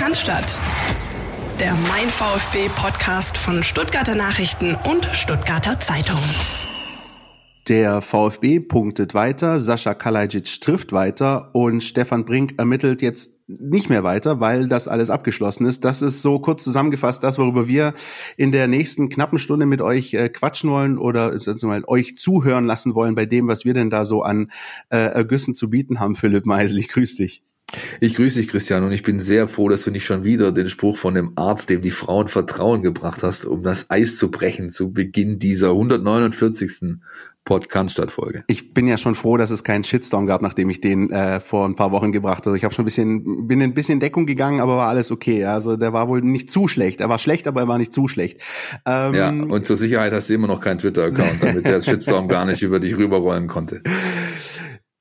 Cannstatt. Der Mein VfB Podcast von Stuttgarter Nachrichten und Stuttgarter Zeitung. Der VfB punktet weiter, Sascha Kalajic trifft weiter und Stefan Brink ermittelt jetzt nicht mehr weiter, weil das alles abgeschlossen ist. Das ist so kurz zusammengefasst das, worüber wir in der nächsten knappen Stunde mit euch äh, quatschen wollen oder mal, euch zuhören lassen wollen bei dem, was wir denn da so an äh, Ergüssen zu bieten haben. Philipp Meisel, ich grüße dich. Ich grüße dich, Christian, und ich bin sehr froh, dass du nicht schon wieder den Spruch von dem Arzt, dem die Frauen Vertrauen gebracht hast, um das Eis zu brechen zu Beginn dieser 149. Podcast-Folge. Ich bin ja schon froh, dass es keinen Shitstorm gab, nachdem ich den äh, vor ein paar Wochen gebracht habe. Ich habe schon ein bisschen, bin ein bisschen Deckung gegangen, aber war alles okay. Also der war wohl nicht zu schlecht. Er war schlecht, aber er war nicht zu schlecht. Ähm, ja, und zur Sicherheit hast du immer noch keinen Twitter-Account, damit der Shitstorm gar nicht über dich rüberrollen konnte.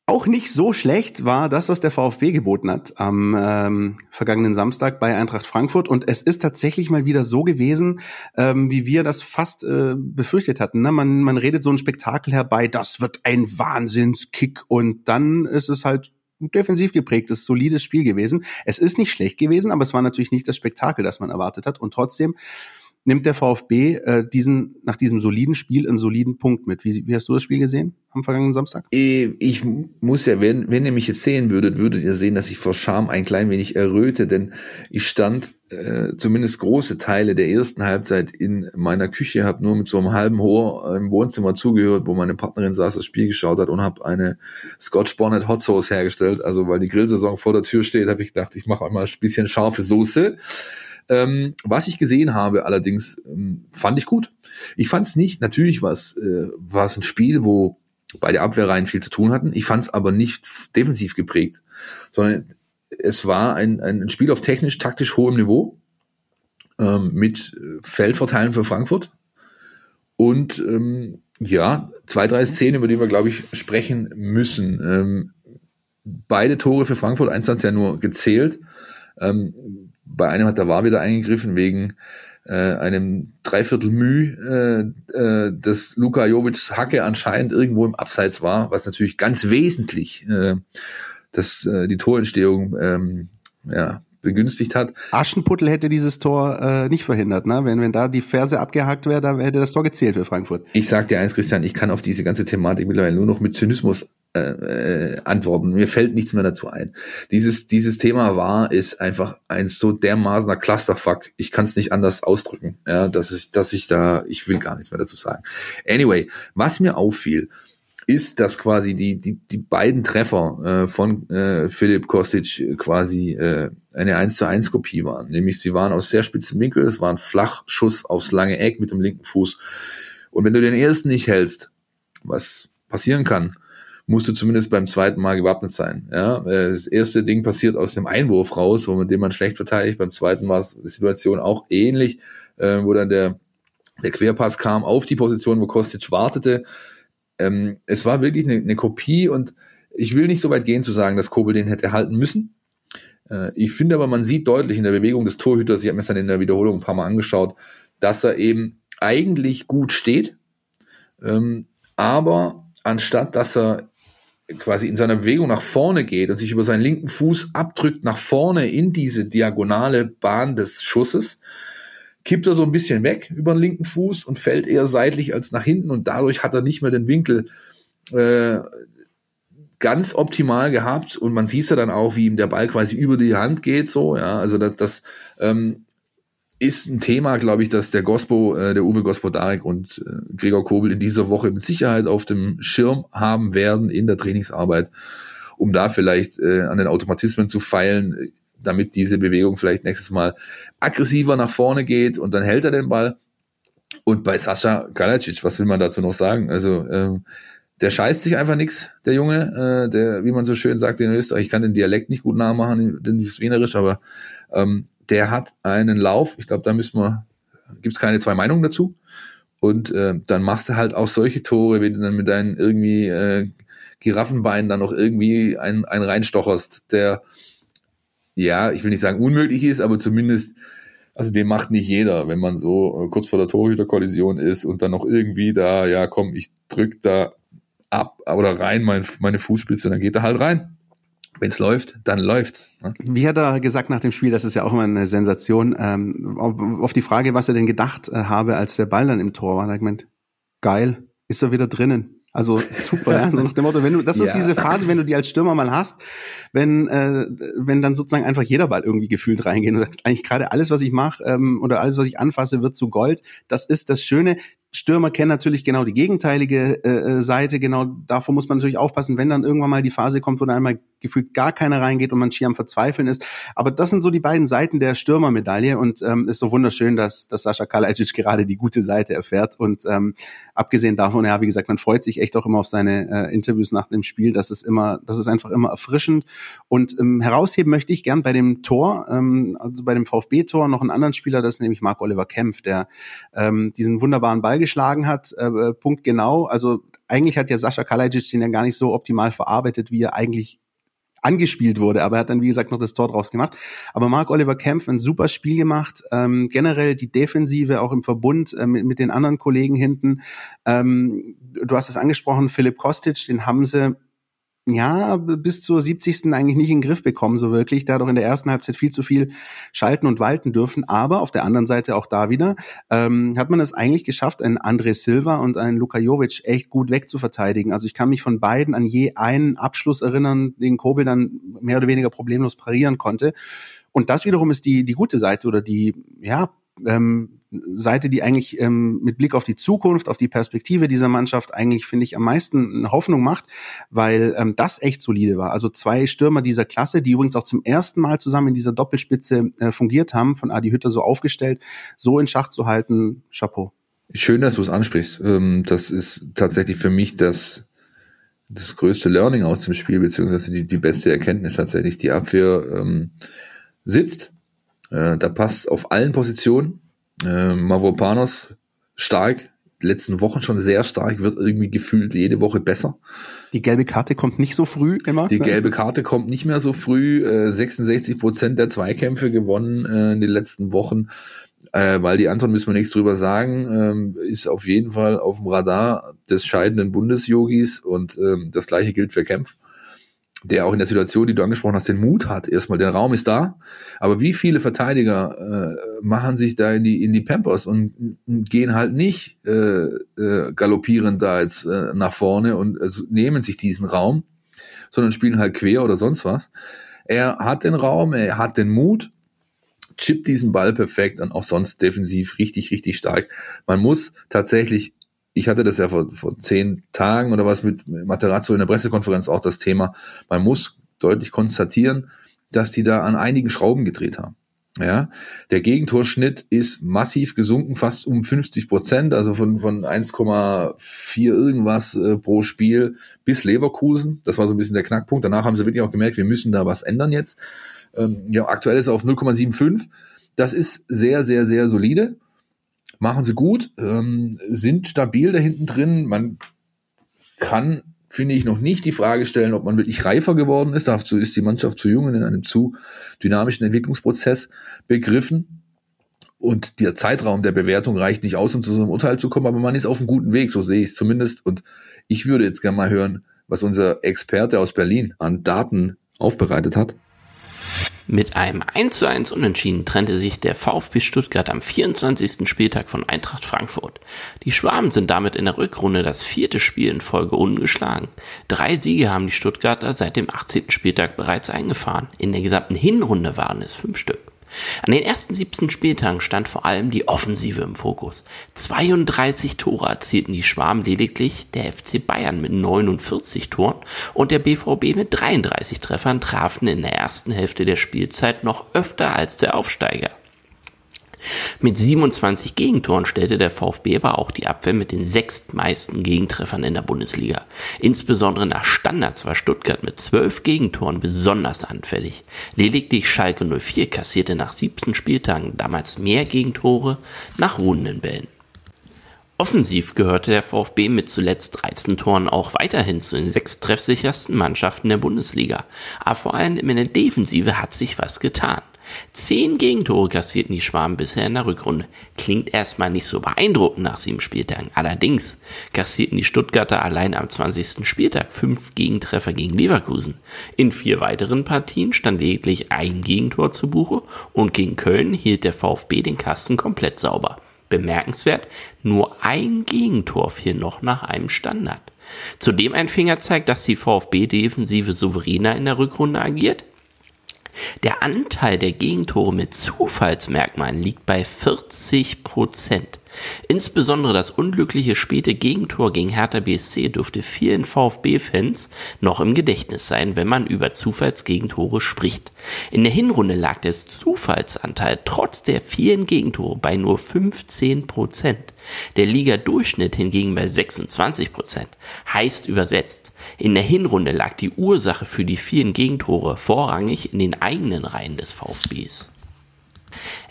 Auch nicht so schlecht war das, was der VfB geboten hat am ähm, vergangenen Samstag bei Eintracht Frankfurt. Und es ist tatsächlich mal wieder so gewesen, ähm, wie wir das fast äh, befürchtet hatten. Ne? Man, man redet so ein Spektakel herbei, das wird ein Wahnsinnskick. Und dann ist es halt defensiv geprägtes, solides Spiel gewesen. Es ist nicht schlecht gewesen, aber es war natürlich nicht das Spektakel, das man erwartet hat. Und trotzdem nimmt der VfB äh, diesen nach diesem soliden Spiel einen soliden Punkt mit. Wie, wie hast du das Spiel gesehen am vergangenen Samstag? Äh, ich muss ja, wenn, wenn ihr mich jetzt sehen würdet, würdet ihr sehen, dass ich vor Scham ein klein wenig erröte, denn ich stand äh, zumindest große Teile der ersten Halbzeit in meiner Küche, habe nur mit so einem halben Ohr im Wohnzimmer zugehört, wo meine Partnerin saß, das Spiel geschaut hat und habe eine Scotch Bonnet Hot Sauce hergestellt. Also weil die Grillsaison vor der Tür steht, habe ich gedacht, ich mache einmal ein bisschen scharfe Soße. Ähm, was ich gesehen habe, allerdings ähm, fand ich gut. Ich fand es nicht, natürlich war es äh, war es ein Spiel, wo beide Abwehrreihen viel zu tun hatten. Ich fand es aber nicht defensiv geprägt, sondern es war ein, ein Spiel auf technisch, taktisch hohem Niveau ähm, mit äh, Feldverteilen für Frankfurt. Und ähm, ja, zwei, drei Szenen, über die wir, glaube ich, sprechen müssen. Ähm, beide Tore für Frankfurt, eins hat ja nur gezählt. Ähm, bei einem hat der War wieder eingegriffen wegen äh, einem Dreiviertel Mühe, äh, äh, dass Luka Jovic Hacke anscheinend irgendwo im Abseits war, was natürlich ganz wesentlich äh, dass, äh, die Torentstehung ähm, ja, begünstigt hat. Aschenputtel hätte dieses Tor äh, nicht verhindert, ne? Wenn, wenn da die Ferse abgehakt wäre, da hätte das Tor gezählt für Frankfurt. Ich sag dir eins, Christian, ich kann auf diese ganze Thematik mittlerweile nur noch mit Zynismus äh, äh, antworten. Mir fällt nichts mehr dazu ein. Dieses, dieses Thema war, ist einfach ein so dermaßener Clusterfuck. Ich kann es nicht anders ausdrücken. Ja, dass ich, dass ich da, ich will gar nichts mehr dazu sagen. Anyway, was mir auffiel, ist, dass quasi die, die, die beiden Treffer äh, von äh, Philipp Kostic quasi äh, eine 1 zu 1 Kopie waren. Nämlich sie waren aus sehr spitzen Winkel, es war ein Flachschuss aufs lange Eck mit dem linken Fuß. Und wenn du den ersten nicht hältst, was passieren kann, musst du zumindest beim zweiten Mal gewappnet sein. Ja, äh, das erste Ding passiert aus dem Einwurf raus, wo mit dem man schlecht verteidigt. Beim zweiten war es die Situation auch ähnlich, äh, wo dann der der Querpass kam auf die Position, wo Kostic wartete. Ähm, es war wirklich eine, eine Kopie und ich will nicht so weit gehen zu sagen, dass Kobel den hätte halten müssen. Äh, ich finde aber, man sieht deutlich in der Bewegung des Torhüters, ich habe mir das dann in der Wiederholung ein paar Mal angeschaut, dass er eben eigentlich gut steht, ähm, aber anstatt dass er quasi in seiner Bewegung nach vorne geht und sich über seinen linken Fuß abdrückt nach vorne in diese diagonale Bahn des Schusses, kippt er so ein bisschen weg über den linken Fuß und fällt eher seitlich als nach hinten und dadurch hat er nicht mehr den Winkel äh, ganz optimal gehabt und man sieht ja dann auch, wie ihm der Ball quasi über die Hand geht, so, ja, also das, das ähm, ist ein Thema, glaube ich, dass der Gospo, äh, der Uwe Gospodarek und äh, Gregor Kobel in dieser Woche mit Sicherheit auf dem Schirm haben werden in der Trainingsarbeit, um da vielleicht äh, an den Automatismen zu feilen, damit diese Bewegung vielleicht nächstes Mal aggressiver nach vorne geht und dann hält er den Ball. Und bei Sascha Kalacic, was will man dazu noch sagen? Also ähm, der scheißt sich einfach nix, der Junge, äh, der, wie man so schön sagt in Österreich, ich kann den Dialekt nicht gut nachmachen, den Wienerisch, aber ähm, der hat einen Lauf, ich glaube, da müssen wir, gibt es keine zwei Meinungen dazu. Und äh, dann machst du halt auch solche Tore, wie du dann mit deinen irgendwie äh, Giraffenbeinen dann noch irgendwie einen, einen reinstocherst, der, ja, ich will nicht sagen unmöglich ist, aber zumindest, also den macht nicht jeder, wenn man so äh, kurz vor der Torhüterkollision ist und dann noch irgendwie da, ja komm, ich drück da ab oder rein mein, meine Fußspitze, dann geht er halt rein. Wenn es läuft, dann läuft's. Ne? Wie hat er gesagt nach dem Spiel, das ist ja auch immer eine Sensation, ähm, auf, auf, die Frage, was er denn gedacht äh, habe, als der Ball dann im Tor war, hat er gemeint, geil, ist er wieder drinnen. Also super, ja? so nach dem Motto, wenn du, das ja. ist diese Phase, wenn du die als Stürmer mal hast, wenn äh, wenn dann sozusagen einfach jeder Ball irgendwie gefühlt reingeht und sagst, eigentlich gerade alles, was ich mache ähm, oder alles, was ich anfasse, wird zu Gold. Das ist das Schöne. Stürmer kennen natürlich genau die gegenteilige äh, äh, Seite. Genau davor muss man natürlich aufpassen, wenn dann irgendwann mal die Phase kommt, wo dann einmal gefühlt gar keiner reingeht und man schier am Verzweifeln ist. Aber das sind so die beiden Seiten der Stürmermedaille und ähm, ist so wunderschön, dass, dass Sascha Kalajic gerade die gute Seite erfährt. Und ähm, abgesehen davon, ja, wie gesagt, man freut sich echt auch immer auf seine äh, Interviews nach dem Spiel. Das ist immer, das ist einfach immer erfrischend. Und ähm, herausheben möchte ich gern bei dem Tor, ähm, also bei dem VfB-Tor noch einen anderen Spieler, das ist nämlich Marc Oliver Kempf, der ähm, diesen wunderbaren Ball geschlagen hat, äh, äh, Punkt genau. Also eigentlich hat ja Sascha Kalajic den ja gar nicht so optimal verarbeitet, wie er eigentlich angespielt wurde, aber er hat dann, wie gesagt, noch das Tor draus gemacht. Aber Mark Oliver Kempf ein super Spiel gemacht. Ähm, generell die Defensive auch im Verbund äh, mit, mit den anderen Kollegen hinten. Ähm, du hast es angesprochen, Philipp Kostic, den haben sie ja, bis zur 70. eigentlich nicht in den Griff bekommen, so wirklich. Da auch in der ersten Halbzeit viel zu viel schalten und walten dürfen. Aber auf der anderen Seite auch da wieder ähm, hat man es eigentlich geschafft, einen André Silva und einen Luka Jovic echt gut wegzuverteidigen. Also ich kann mich von beiden an je einen Abschluss erinnern, den Kobel dann mehr oder weniger problemlos parieren konnte. Und das wiederum ist die, die gute Seite oder die, ja, ähm, Seite, die eigentlich ähm, mit Blick auf die Zukunft, auf die Perspektive dieser Mannschaft eigentlich, finde ich, am meisten Hoffnung macht, weil ähm, das echt solide war. Also zwei Stürmer dieser Klasse, die übrigens auch zum ersten Mal zusammen in dieser Doppelspitze äh, fungiert haben, von Adi Hütter so aufgestellt, so in Schach zu halten, Chapeau. Schön, dass du es ansprichst. Ähm, das ist tatsächlich für mich das, das größte Learning aus dem Spiel, beziehungsweise die, die beste Erkenntnis tatsächlich. Die Abwehr ähm, sitzt, äh, da passt auf allen Positionen äh, Mavropanos stark, letzten Wochen schon sehr stark, wird irgendwie gefühlt jede Woche besser. Die gelbe Karte kommt nicht so früh immer. Die ne? gelbe Karte kommt nicht mehr so früh. Äh, 66 Prozent der Zweikämpfe gewonnen äh, in den letzten Wochen. Äh, weil die Anton müssen wir nichts drüber sagen, ähm, ist auf jeden Fall auf dem Radar des scheidenden Bundesjogis und ähm, das gleiche gilt für Kempf der auch in der Situation, die du angesprochen hast, den Mut hat. Erstmal, der Raum ist da, aber wie viele Verteidiger äh, machen sich da in die in die Pampers und, gehen halt nicht äh, äh, galoppieren da jetzt äh, nach vorne und also nehmen sich diesen Raum, sondern spielen halt quer oder sonst was. Er hat den Raum, er hat den Mut, chippt diesen Ball perfekt und auch sonst defensiv richtig, richtig stark. Man muss tatsächlich ich hatte das ja vor, vor zehn Tagen oder was mit Materazzo in der Pressekonferenz auch das Thema. Man muss deutlich konstatieren, dass die da an einigen Schrauben gedreht haben. Ja, der Gegentorschnitt ist massiv gesunken, fast um 50 Prozent, also von, von 1,4 irgendwas äh, pro Spiel bis Leverkusen. Das war so ein bisschen der Knackpunkt. Danach haben sie wirklich auch gemerkt, wir müssen da was ändern jetzt. Ähm, ja, aktuell ist er auf 0,75. Das ist sehr, sehr, sehr solide machen sie gut, ähm, sind stabil da hinten drin. Man kann, finde ich, noch nicht die Frage stellen, ob man wirklich reifer geworden ist. Dazu ist die Mannschaft zu jung und in einem zu dynamischen Entwicklungsprozess begriffen. Und der Zeitraum der Bewertung reicht nicht aus, um zu so einem Urteil zu kommen, aber man ist auf einem guten Weg, so sehe ich es zumindest. Und ich würde jetzt gerne mal hören, was unser Experte aus Berlin an Daten aufbereitet hat. Mit einem 1 zu 1 Unentschieden trennte sich der VfB Stuttgart am 24. Spieltag von Eintracht Frankfurt. Die Schwaben sind damit in der Rückrunde das vierte Spiel in Folge ungeschlagen. Drei Siege haben die Stuttgarter seit dem 18. Spieltag bereits eingefahren. In der gesamten Hinrunde waren es fünf Stück. An den ersten 17 Spieltagen stand vor allem die Offensive im Fokus. 32 Tore erzielten die Schwaben lediglich, der FC Bayern mit 49 Toren und der BVB mit 33 Treffern trafen in der ersten Hälfte der Spielzeit noch öfter als der Aufsteiger. Mit 27 Gegentoren stellte der VfB aber auch die Abwehr mit den sechstmeisten Gegentreffern in der Bundesliga. Insbesondere nach Standards war Stuttgart mit 12 Gegentoren besonders anfällig. Lediglich Schalke 04 kassierte nach 17 Spieltagen damals mehr Gegentore nach ruhenden Bällen. Offensiv gehörte der VfB mit zuletzt 13 Toren auch weiterhin zu den sechs treffsichersten Mannschaften der Bundesliga. Aber vor allem in der Defensive hat sich was getan. Zehn Gegentore kassierten die Schwaben bisher in der Rückrunde. Klingt erstmal nicht so beeindruckend nach sieben Spieltagen. Allerdings kassierten die Stuttgarter allein am 20. Spieltag fünf Gegentreffer gegen Leverkusen. In vier weiteren Partien stand lediglich ein Gegentor zu Buche und gegen Köln hielt der VfB den Kasten komplett sauber. Bemerkenswert, nur ein Gegentor fiel noch nach einem Standard. Zudem ein Fingerzeig, dass die VfB-Defensive souveräner in der Rückrunde agiert. Der Anteil der Gegentore mit Zufallsmerkmalen liegt bei 40 Prozent. Insbesondere das unglückliche späte Gegentor gegen Hertha BSC dürfte vielen VfB-Fans noch im Gedächtnis sein, wenn man über Zufallsgegentore spricht. In der Hinrunde lag der Zufallsanteil trotz der vielen Gegentore bei nur 15 Prozent. Der Liga-Durchschnitt hingegen bei 26 Prozent. Heißt übersetzt, in der Hinrunde lag die Ursache für die vielen Gegentore vorrangig in den eigenen Reihen des VfBs.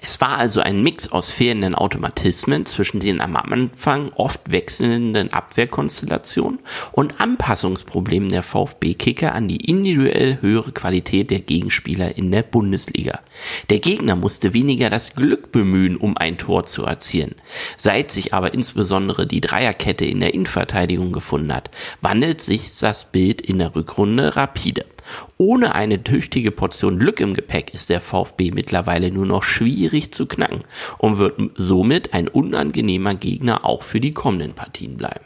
Es war also ein Mix aus fehlenden Automatismen zwischen den am Anfang oft wechselnden Abwehrkonstellationen und Anpassungsproblemen der VfB-Kicker an die individuell höhere Qualität der Gegenspieler in der Bundesliga. Der Gegner musste weniger das Glück bemühen, um ein Tor zu erzielen. Seit sich aber insbesondere die Dreierkette in der Innenverteidigung gefunden hat, wandelt sich das Bild in der Rückrunde rapide. Ohne eine tüchtige Portion Glück im Gepäck ist der VfB mittlerweile nur noch schwierig zu knacken und wird somit ein unangenehmer Gegner auch für die kommenden Partien bleiben.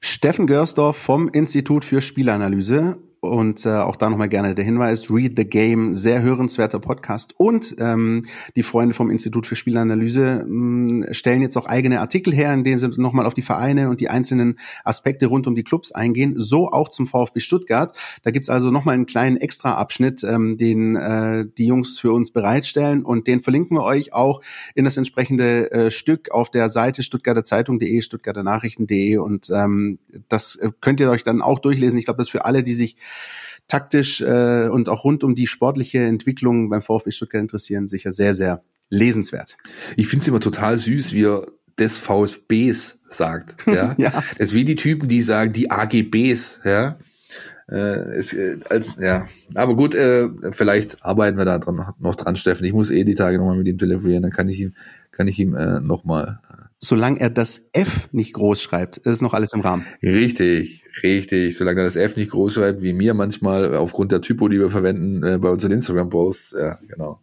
Steffen Görsdorf vom Institut für Spielanalyse und äh, auch da nochmal gerne der Hinweis, Read the Game, sehr hörenswerter Podcast. Und ähm, die Freunde vom Institut für Spielanalyse mh, stellen jetzt auch eigene Artikel her, in denen sie nochmal auf die Vereine und die einzelnen Aspekte rund um die Clubs eingehen. So auch zum VfB Stuttgart. Da gibt's also nochmal einen kleinen Extra-Abschnitt, ähm, den äh, die Jungs für uns bereitstellen. Und den verlinken wir euch auch in das entsprechende äh, Stück auf der Seite stuttgarter Zeitung.de, stuttgarter Nachrichten.de. Und ähm, das äh, könnt ihr euch dann auch durchlesen. Ich glaube, das für alle, die sich taktisch äh, und auch rund um die sportliche Entwicklung beim VfB Stuttgart interessieren, sicher sehr, sehr lesenswert. Ich finde es immer total süß, wie er des VfBs sagt. Ja? ja. Es ist wie die Typen, die sagen, die AGBs, ja. Äh, ist, äh, als, ja, aber gut, äh, vielleicht arbeiten wir da dran, noch dran, Steffen. Ich muss eh die Tage nochmal mit ihm telefonieren, dann kann ich ihm, kann ich ihm äh, nochmal solange er das F nicht groß schreibt, ist noch alles im Rahmen. Richtig, richtig. Solange er das F nicht groß schreibt, wie mir manchmal aufgrund der Typo, die wir verwenden äh, bei unseren Instagram-Posts. Ja, genau.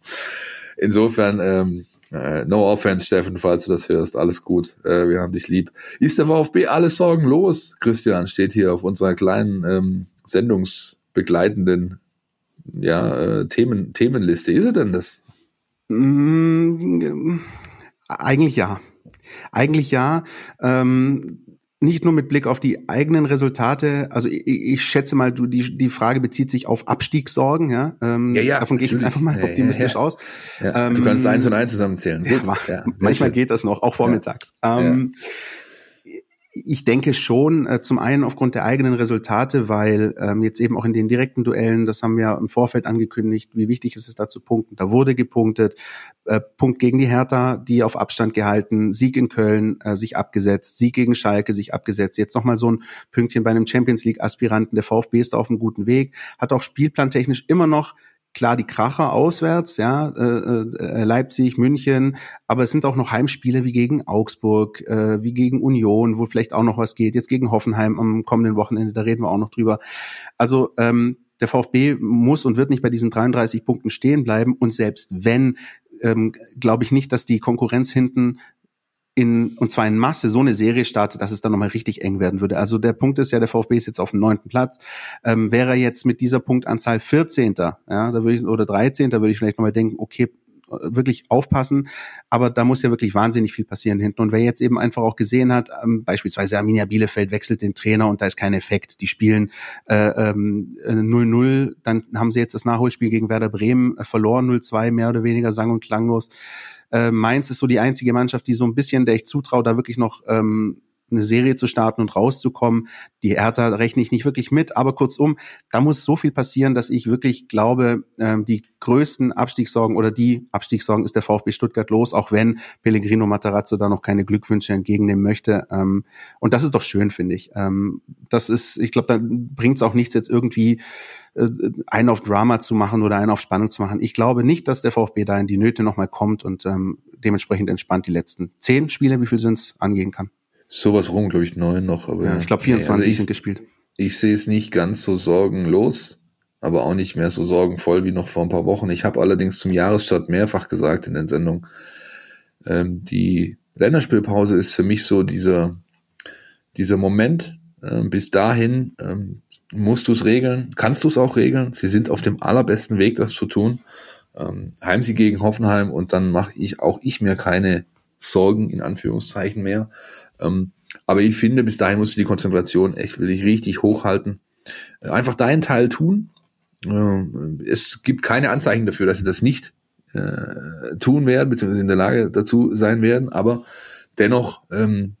Insofern, ähm, äh, no offense, Steffen, falls du das hörst, alles gut. Äh, wir haben dich lieb. Ist der VfB alles sorgenlos? Christian steht hier auf unserer kleinen ähm, sendungsbegleitenden ja, äh, Themen, Themenliste. Ist er denn das? Mm, eigentlich ja. Eigentlich ja. Ähm, nicht nur mit Blick auf die eigenen Resultate, also ich, ich schätze mal, du, die, die Frage bezieht sich auf Abstiegssorgen, ja. Ähm, ja, ja davon gehe ich jetzt einfach mal optimistisch ja, ja, aus. Ja, ähm, du kannst eins und eins zusammenzählen. Gut, ja, manchmal schön. geht das noch, auch vormittags. Ähm, ich denke schon, äh, zum einen aufgrund der eigenen Resultate, weil ähm, jetzt eben auch in den direkten Duellen, das haben wir im Vorfeld angekündigt, wie wichtig ist es da zu punkten. Da wurde gepunktet. Äh, Punkt gegen die Hertha, die auf Abstand gehalten, Sieg in Köln äh, sich abgesetzt, Sieg gegen Schalke sich abgesetzt. Jetzt nochmal so ein Pünktchen bei einem Champions League-Aspiranten. Der VfB ist da auf einem guten Weg, hat auch spielplantechnisch immer noch klar die Kracher auswärts, ja, äh, äh, Leipzig, München, aber es sind auch noch Heimspiele wie gegen Augsburg, äh, wie gegen Union, wo vielleicht auch noch was geht. Jetzt gegen Hoffenheim am kommenden Wochenende, da reden wir auch noch drüber. Also ähm, der VfB muss und wird nicht bei diesen 33 Punkten stehen bleiben. Und selbst wenn, ähm, glaube ich nicht, dass die Konkurrenz hinten in, und zwar in Masse so eine Serie startet, dass es dann nochmal richtig eng werden würde. Also der Punkt ist ja, der VfB ist jetzt auf dem neunten Platz. Ähm, wäre er jetzt mit dieser Punktanzahl 14. Ja, da würde ich, oder 13. Da würde ich vielleicht nochmal denken, okay, wirklich aufpassen, aber da muss ja wirklich wahnsinnig viel passieren hinten. Und wer jetzt eben einfach auch gesehen hat, ähm, beispielsweise Arminia Bielefeld wechselt den Trainer und da ist kein Effekt. Die spielen 0-0, äh, ähm, dann haben sie jetzt das Nachholspiel gegen Werder Bremen äh, verloren, 0-2, mehr oder weniger sang- und klanglos. Äh, Mainz ist so die einzige Mannschaft, die so ein bisschen, der ich zutraue, da wirklich noch ähm, eine Serie zu starten und rauszukommen. Die Hertha rechne ich nicht wirklich mit, aber kurzum, da muss so viel passieren, dass ich wirklich glaube, ähm, die größten Abstiegssorgen oder die Abstiegssorgen ist der VfB Stuttgart los, auch wenn Pellegrino Matarazzo da noch keine Glückwünsche entgegennehmen möchte. Ähm, und das ist doch schön, finde ich. Ähm, das ist, ich glaube, da bringt es auch nichts jetzt irgendwie äh, einen auf Drama zu machen oder einen auf Spannung zu machen. Ich glaube nicht, dass der VfB da in die Nöte nochmal kommt und ähm, dementsprechend entspannt die letzten zehn Spiele, wie viel sind es, angehen kann. Sowas rum, glaube ich, neun noch. Aber ja, ich glaube 24 also ich, sind gespielt. Ich sehe es nicht ganz so sorgenlos, aber auch nicht mehr so sorgenvoll wie noch vor ein paar Wochen. Ich habe allerdings zum Jahresstart mehrfach gesagt in den Sendungen, ähm, die Länderspielpause ist für mich so dieser, dieser Moment. Ähm, bis dahin ähm, musst du es regeln, kannst du es auch regeln. Sie sind auf dem allerbesten Weg, das zu tun. Ähm, Heimsieg gegen Hoffenheim und dann mache ich auch ich mir keine Sorgen in Anführungszeichen mehr. Ähm, aber ich finde, bis dahin musst du die Konzentration echt will ich richtig hochhalten. Äh, einfach deinen Teil tun. Ähm, es gibt keine Anzeichen dafür, dass sie das nicht äh, tun werden, beziehungsweise in der Lage dazu sein werden, aber dennoch, ähm,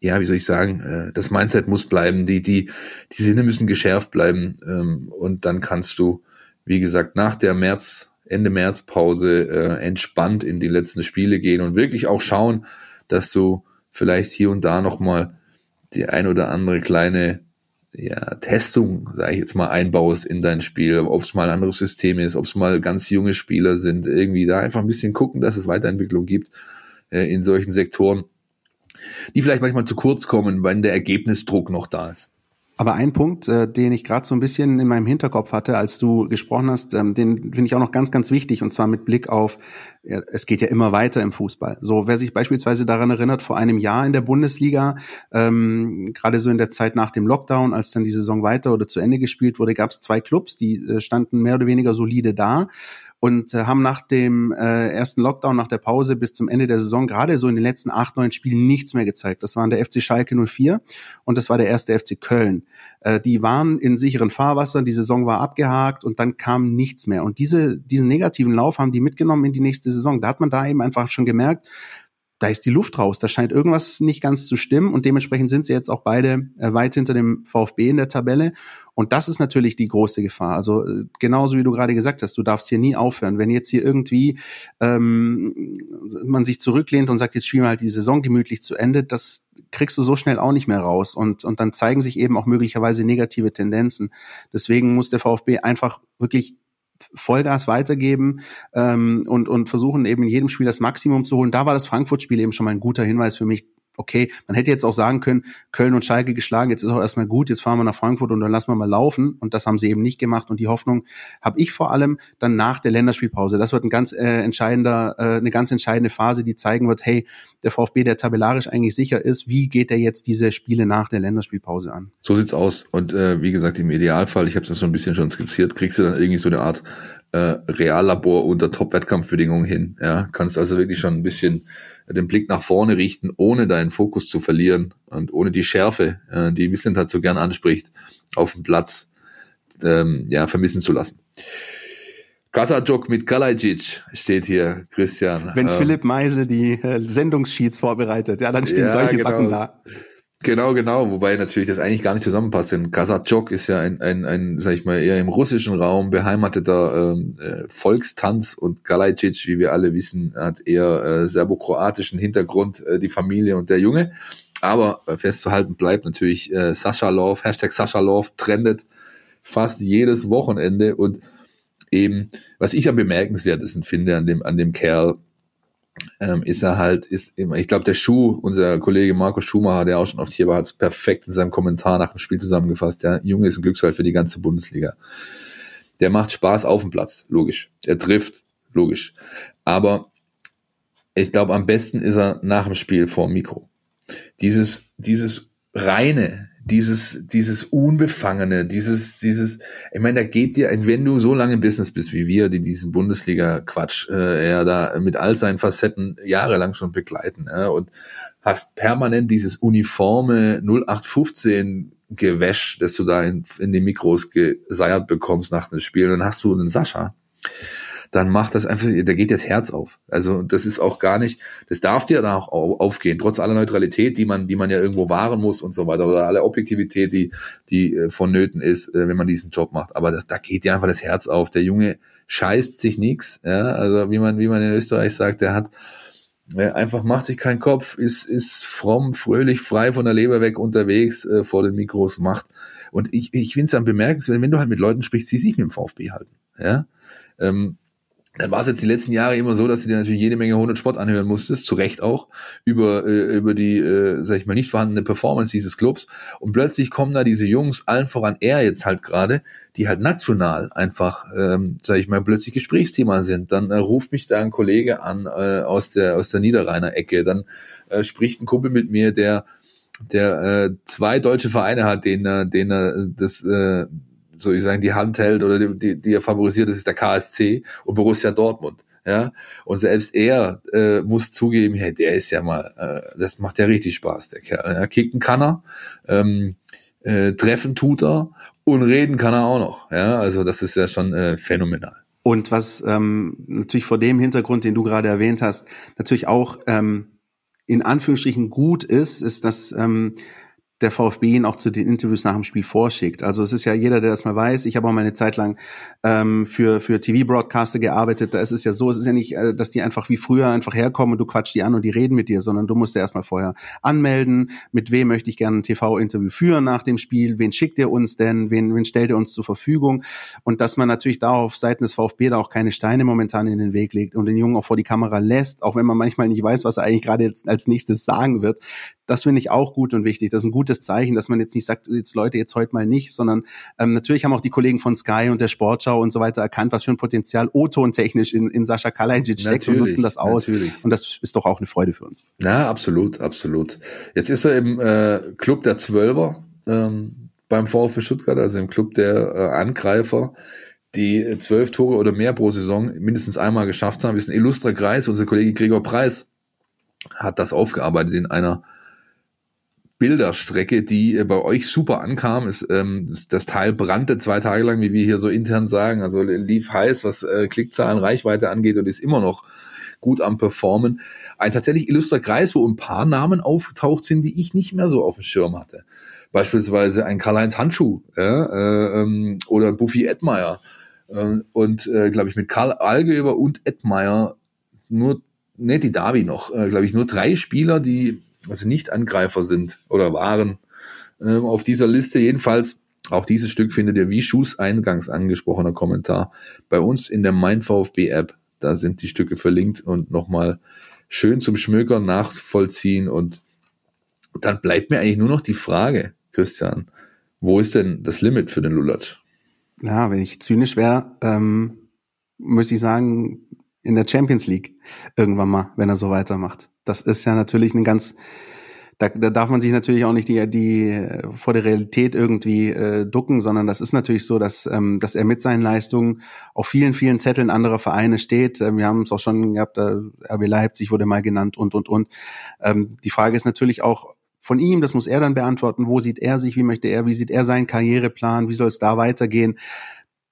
ja, wie soll ich sagen, äh, das Mindset muss bleiben, die, die, die Sinne müssen geschärft bleiben ähm, und dann kannst du, wie gesagt, nach der März, Ende März Pause äh, entspannt in die letzten Spiele gehen und wirklich auch schauen, dass du vielleicht hier und da nochmal die ein oder andere kleine ja, Testung, sage ich jetzt mal, einbaust in dein Spiel, ob es mal ein anderes System ist, ob es mal ganz junge Spieler sind, irgendwie da einfach ein bisschen gucken, dass es Weiterentwicklung gibt äh, in solchen Sektoren, die vielleicht manchmal zu kurz kommen, wenn der Ergebnisdruck noch da ist. Aber ein Punkt, äh, den ich gerade so ein bisschen in meinem Hinterkopf hatte, als du gesprochen hast, ähm, den finde ich auch noch ganz, ganz wichtig, und zwar mit Blick auf, ja, es geht ja immer weiter im Fußball. So, wer sich beispielsweise daran erinnert, vor einem Jahr in der Bundesliga, ähm, gerade so in der Zeit nach dem Lockdown, als dann die Saison weiter oder zu Ende gespielt wurde, gab es zwei Clubs, die äh, standen mehr oder weniger solide da und äh, haben nach dem äh, ersten Lockdown, nach der Pause bis zum Ende der Saison gerade so in den letzten acht, neun Spielen nichts mehr gezeigt. Das waren der FC Schalke 04 und das war der erste FC Köln. Äh, die waren in sicheren Fahrwassern, die Saison war abgehakt und dann kam nichts mehr. Und diese, diesen negativen Lauf haben die mitgenommen in die nächste Saison. Da hat man da eben einfach schon gemerkt, da ist die Luft raus, da scheint irgendwas nicht ganz zu stimmen und dementsprechend sind sie jetzt auch beide äh, weit hinter dem VfB in der Tabelle und das ist natürlich die große Gefahr. Also äh, genauso wie du gerade gesagt hast, du darfst hier nie aufhören. Wenn jetzt hier irgendwie ähm, man sich zurücklehnt und sagt, jetzt spielen wir halt die Saison gemütlich zu Ende, das kriegst du so schnell auch nicht mehr raus und und dann zeigen sich eben auch möglicherweise negative Tendenzen. Deswegen muss der VfB einfach wirklich Vollgas weitergeben ähm, und, und versuchen eben in jedem Spiel das Maximum zu holen. Da war das Frankfurt-Spiel eben schon mal ein guter Hinweis für mich, okay, man hätte jetzt auch sagen können, Köln und Schalke geschlagen, jetzt ist auch erstmal gut, jetzt fahren wir nach Frankfurt und dann lassen wir mal laufen. Und das haben sie eben nicht gemacht. Und die Hoffnung habe ich vor allem dann nach der Länderspielpause. Das wird ein ganz äh, entscheidender, äh, eine ganz entscheidende Phase, die zeigen wird, hey, der VfB, der tabellarisch eigentlich sicher ist, wie geht er jetzt diese Spiele nach der Länderspielpause an? So sieht's aus. Und äh, wie gesagt, im Idealfall, ich habe es so ein bisschen schon skizziert, kriegst du dann irgendwie so eine Art äh, Reallabor unter Top-Wettkampfbedingungen hin. Ja, kannst also wirklich schon ein bisschen den Blick nach vorne richten, ohne deinen Fokus zu verlieren und ohne die Schärfe, äh, die Missland halt so gern anspricht, auf dem Platz ähm, ja, vermissen zu lassen. Kasajok mit Kalajic steht hier, Christian. Wenn ähm, Philipp Meisel die äh, Sendungssheets vorbereitet, ja, dann stehen ja, solche genau. Sachen da. Genau, genau, wobei natürlich das eigentlich gar nicht zusammenpasst, denn Kasachok ist ja ein, ein, ein, sag ich mal, eher im russischen Raum beheimateter ähm, äh, Volkstanz und Galajcic, wie wir alle wissen, hat eher äh, serbokroatischen Hintergrund, äh, die Familie und der Junge. Aber äh, festzuhalten bleibt natürlich äh, Sascha Love, Hashtag Sascha Love trendet fast jedes Wochenende und eben, was ich am bemerkenswertesten finde an dem, an dem Kerl, ähm, ist er halt, ist immer, ich glaube, der Schuh, unser Kollege Markus Schumacher, der auch schon oft hier war, hat es perfekt in seinem Kommentar nach dem Spiel zusammengefasst. Der Junge ist ein Glücksfall für die ganze Bundesliga. Der macht Spaß auf dem Platz, logisch. Er trifft, logisch. Aber ich glaube, am besten ist er nach dem Spiel vor dem Mikro. Dieses, dieses reine, dieses, dieses Unbefangene, dieses, dieses, ich meine, da geht dir, wenn du so lange im Business bist wie wir, die diesen Bundesliga-Quatsch äh, ja da mit all seinen Facetten jahrelang schon begleiten, ja, und hast permanent dieses uniforme 0815 Gewäsch, das du da in, in den Mikros geseiert bekommst nach dem Spiel, dann hast du einen Sascha, dann macht das einfach, da geht das Herz auf. Also das ist auch gar nicht, das darf dir dann auch aufgehen, trotz aller Neutralität, die man, die man ja irgendwo wahren muss und so weiter, oder alle Objektivität, die, die äh, vonnöten ist, äh, wenn man diesen Job macht. Aber das, da geht dir einfach das Herz auf. Der Junge scheißt sich nix, ja, also wie man, wie man in Österreich sagt, der hat ja, einfach macht sich keinen Kopf, ist, ist fromm, fröhlich, frei von der Leber weg unterwegs, äh, vor den Mikros macht. Und ich, ich finde es dann bemerkenswert, wenn du halt mit Leuten sprichst, die sich mit dem VfB halten. Ja? Ähm, dann war es jetzt die letzten Jahre immer so, dass du dir natürlich jede Menge 100 Sport anhören musstest, zu Recht auch, über, äh, über die, äh, sag ich mal, nicht vorhandene Performance dieses Clubs. Und plötzlich kommen da diese Jungs, allen voran er jetzt halt gerade, die halt national einfach, ähm, sag ich mal, plötzlich Gesprächsthema sind. Dann äh, ruft mich da ein Kollege an äh, aus der aus der Niederrheiner Ecke. Dann äh, spricht ein Kumpel mit mir, der der äh, zwei deutsche Vereine hat, denen er, denen er das äh, soll ich sagen, die Hand hält oder die, die, die er favorisiert, das ist der KSC und Borussia Dortmund. Ja, und selbst er äh, muss zugeben, hey, der ist ja mal, äh, das macht ja richtig Spaß, der Kerl. Ja, kicken kann er, ähm, äh, treffen tut er und reden kann er auch noch. Ja, also das ist ja schon äh, phänomenal. Und was ähm, natürlich vor dem Hintergrund, den du gerade erwähnt hast, natürlich auch ähm, in Anführungsstrichen gut ist, ist, dass ähm, der VfB ihn auch zu den Interviews nach dem Spiel vorschickt. Also es ist ja jeder, der das mal weiß. Ich habe auch meine Zeit lang ähm, für für TV-Broadcaster gearbeitet. Da ist es ja so, es ist ja nicht, äh, dass die einfach wie früher einfach herkommen und du quatschst die an und die reden mit dir, sondern du musst ja erstmal vorher anmelden, mit wem möchte ich gerne ein TV-Interview führen nach dem Spiel, wen schickt ihr uns denn, wen, wen stellt ihr uns zur Verfügung und dass man natürlich da auf Seiten des VfB da auch keine Steine momentan in den Weg legt und den Jungen auch vor die Kamera lässt, auch wenn man manchmal nicht weiß, was er eigentlich gerade jetzt als nächstes sagen wird. Das finde ich auch gut und wichtig. Das ist ein gutes Zeichen, dass man jetzt nicht sagt, jetzt Leute, jetzt heute mal nicht, sondern ähm, natürlich haben auch die Kollegen von Sky und der Sportschau und so weiter erkannt, was für ein Potenzial O-Ton technisch in, in Sascha Kalajic steckt und nutzen das aus. Natürlich. Und das ist doch auch eine Freude für uns. Ja, absolut, absolut. Jetzt ist er im äh, Club der Zwölfer ähm, beim VfB Stuttgart, also im Club der äh, Angreifer die zwölf Tore oder mehr pro Saison mindestens einmal geschafft haben, ist ein illustrer Kreis. Unser Kollege Gregor Preis hat das aufgearbeitet in einer Bilderstrecke, die äh, bei euch super ankam. Ist, ähm, das Teil brannte zwei Tage lang, wie wir hier so intern sagen. Also lief heiß, was äh, Klickzahlen, Reichweite angeht und ist immer noch gut am Performen. Ein tatsächlich illustrer Kreis, wo ein paar Namen aufgetaucht sind, die ich nicht mehr so auf dem Schirm hatte. Beispielsweise ein Karl-Heinz Handschuh äh, ähm, oder Buffy Edmeier. Äh, und, äh, glaube ich, mit Karl Algeber und Edmeier nur, ne, die Davi noch, äh, glaube ich, nur drei Spieler, die also nicht Angreifer sind oder waren ähm, auf dieser Liste. Jedenfalls, auch dieses Stück findet ihr wie Schuss eingangs angesprochener Kommentar bei uns in der Mein VfB App. Da sind die Stücke verlinkt und nochmal schön zum Schmökern nachvollziehen. Und dann bleibt mir eigentlich nur noch die Frage, Christian, wo ist denn das Limit für den Lulatsch? Ja, wenn ich zynisch wäre, ähm, müsste ich sagen, in der Champions League irgendwann mal, wenn er so weitermacht. Das ist ja natürlich ein ganz, da, da darf man sich natürlich auch nicht die, die vor der Realität irgendwie äh, ducken, sondern das ist natürlich so, dass, ähm, dass er mit seinen Leistungen auf vielen, vielen Zetteln anderer Vereine steht. Ähm, wir haben es auch schon gehabt, äh, RB Leipzig wurde mal genannt und und und. Ähm, die Frage ist natürlich auch von ihm, das muss er dann beantworten, wo sieht er sich, wie möchte er, wie sieht er seinen Karriereplan, wie soll es da weitergehen?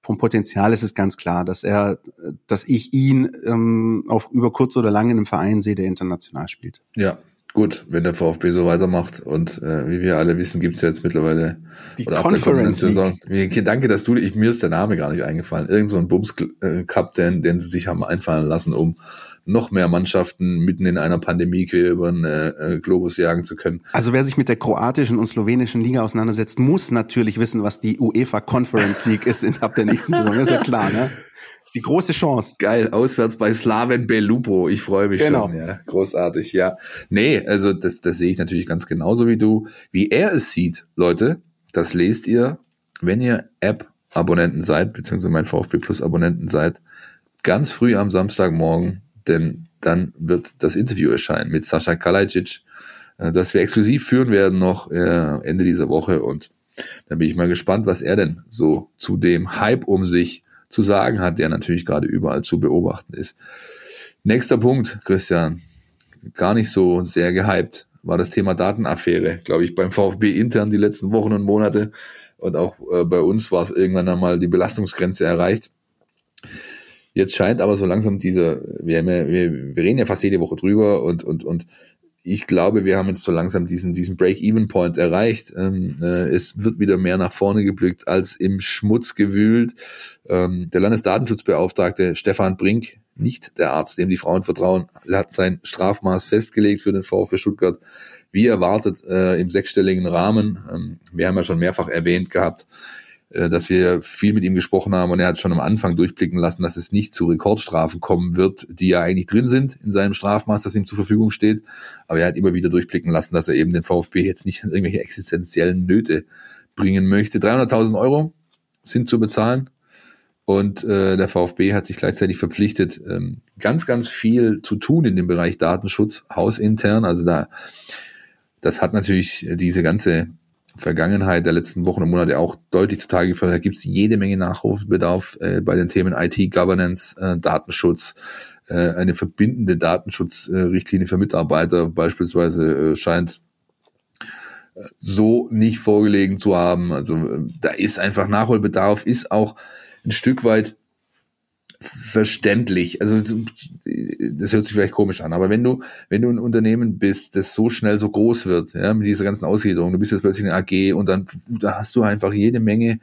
Vom Potenzial ist es ganz klar, dass er, dass ich ihn ähm, auf über kurz oder lang in einem Verein sehe, der international spielt. Ja, gut, wenn der VfB so weitermacht und äh, wie wir alle wissen, gibt's ja jetzt mittlerweile die oder Conference ab der Saison. Danke, dass du, ich mir ist der Name gar nicht eingefallen. Irgend so ein Bums äh, Cup, den, den sie sich haben einfallen lassen, um noch mehr Mannschaften mitten in einer Pandemie über den äh, äh, Globus jagen zu können. Also wer sich mit der kroatischen und slowenischen Liga auseinandersetzt, muss natürlich wissen, was die UEFA Conference League ist in, ab der nächsten Saison. Das ist ja klar, ne? ist die große Chance. Geil, auswärts bei Slaven Belupo. Ich freue mich genau. schon. Ja, großartig, ja. Nee, also das, das sehe ich natürlich ganz genauso wie du. Wie er es sieht, Leute, das lest ihr, wenn ihr App-Abonnenten seid, beziehungsweise mein VfB Plus-Abonnenten seid, ganz früh am Samstagmorgen denn dann wird das Interview erscheinen mit Sascha Kalajic, äh, das wir exklusiv führen werden noch äh, Ende dieser Woche und dann bin ich mal gespannt, was er denn so zu dem Hype um sich zu sagen hat, der natürlich gerade überall zu beobachten ist. Nächster Punkt, Christian, gar nicht so sehr gehypt, war das Thema Datenaffäre, glaube ich, beim VfB intern die letzten Wochen und Monate und auch äh, bei uns war es irgendwann einmal die Belastungsgrenze erreicht. Jetzt scheint aber so langsam dieser, wir, wir, wir reden ja fast jede Woche drüber und, und, und ich glaube, wir haben jetzt so langsam diesen, diesen Break-Even-Point erreicht. Ähm, äh, es wird wieder mehr nach vorne geblickt als im Schmutz gewühlt. Ähm, der Landesdatenschutzbeauftragte Stefan Brink, nicht der Arzt, dem die Frauen vertrauen, hat sein Strafmaß festgelegt für den VfB Stuttgart, wie erwartet, äh, im sechsstelligen Rahmen. Ähm, wir haben ja schon mehrfach erwähnt gehabt, dass wir viel mit ihm gesprochen haben und er hat schon am Anfang durchblicken lassen, dass es nicht zu Rekordstrafen kommen wird, die ja eigentlich drin sind in seinem Strafmaß, das ihm zur Verfügung steht. Aber er hat immer wieder durchblicken lassen, dass er eben den VfB jetzt nicht in irgendwelche existenziellen Nöte bringen möchte. 300.000 Euro sind zu bezahlen. Und äh, der VfB hat sich gleichzeitig verpflichtet, ähm, ganz, ganz viel zu tun in dem Bereich Datenschutz, hausintern. Also da, das hat natürlich diese ganze Vergangenheit der letzten Wochen und Monate auch deutlich zutage gefördert. Da gibt es jede Menge Nachrufbedarf äh, bei den Themen IT, Governance, äh, Datenschutz, äh, eine verbindende Datenschutzrichtlinie für Mitarbeiter beispielsweise äh, scheint äh, so nicht vorgelegen zu haben. Also äh, da ist einfach Nachholbedarf, ist auch ein Stück weit verständlich. Also das hört sich vielleicht komisch an, aber wenn du wenn du ein Unternehmen bist, das so schnell so groß wird, ja, mit dieser ganzen Ausgliederung, du bist jetzt plötzlich eine AG und dann da hast du einfach jede Menge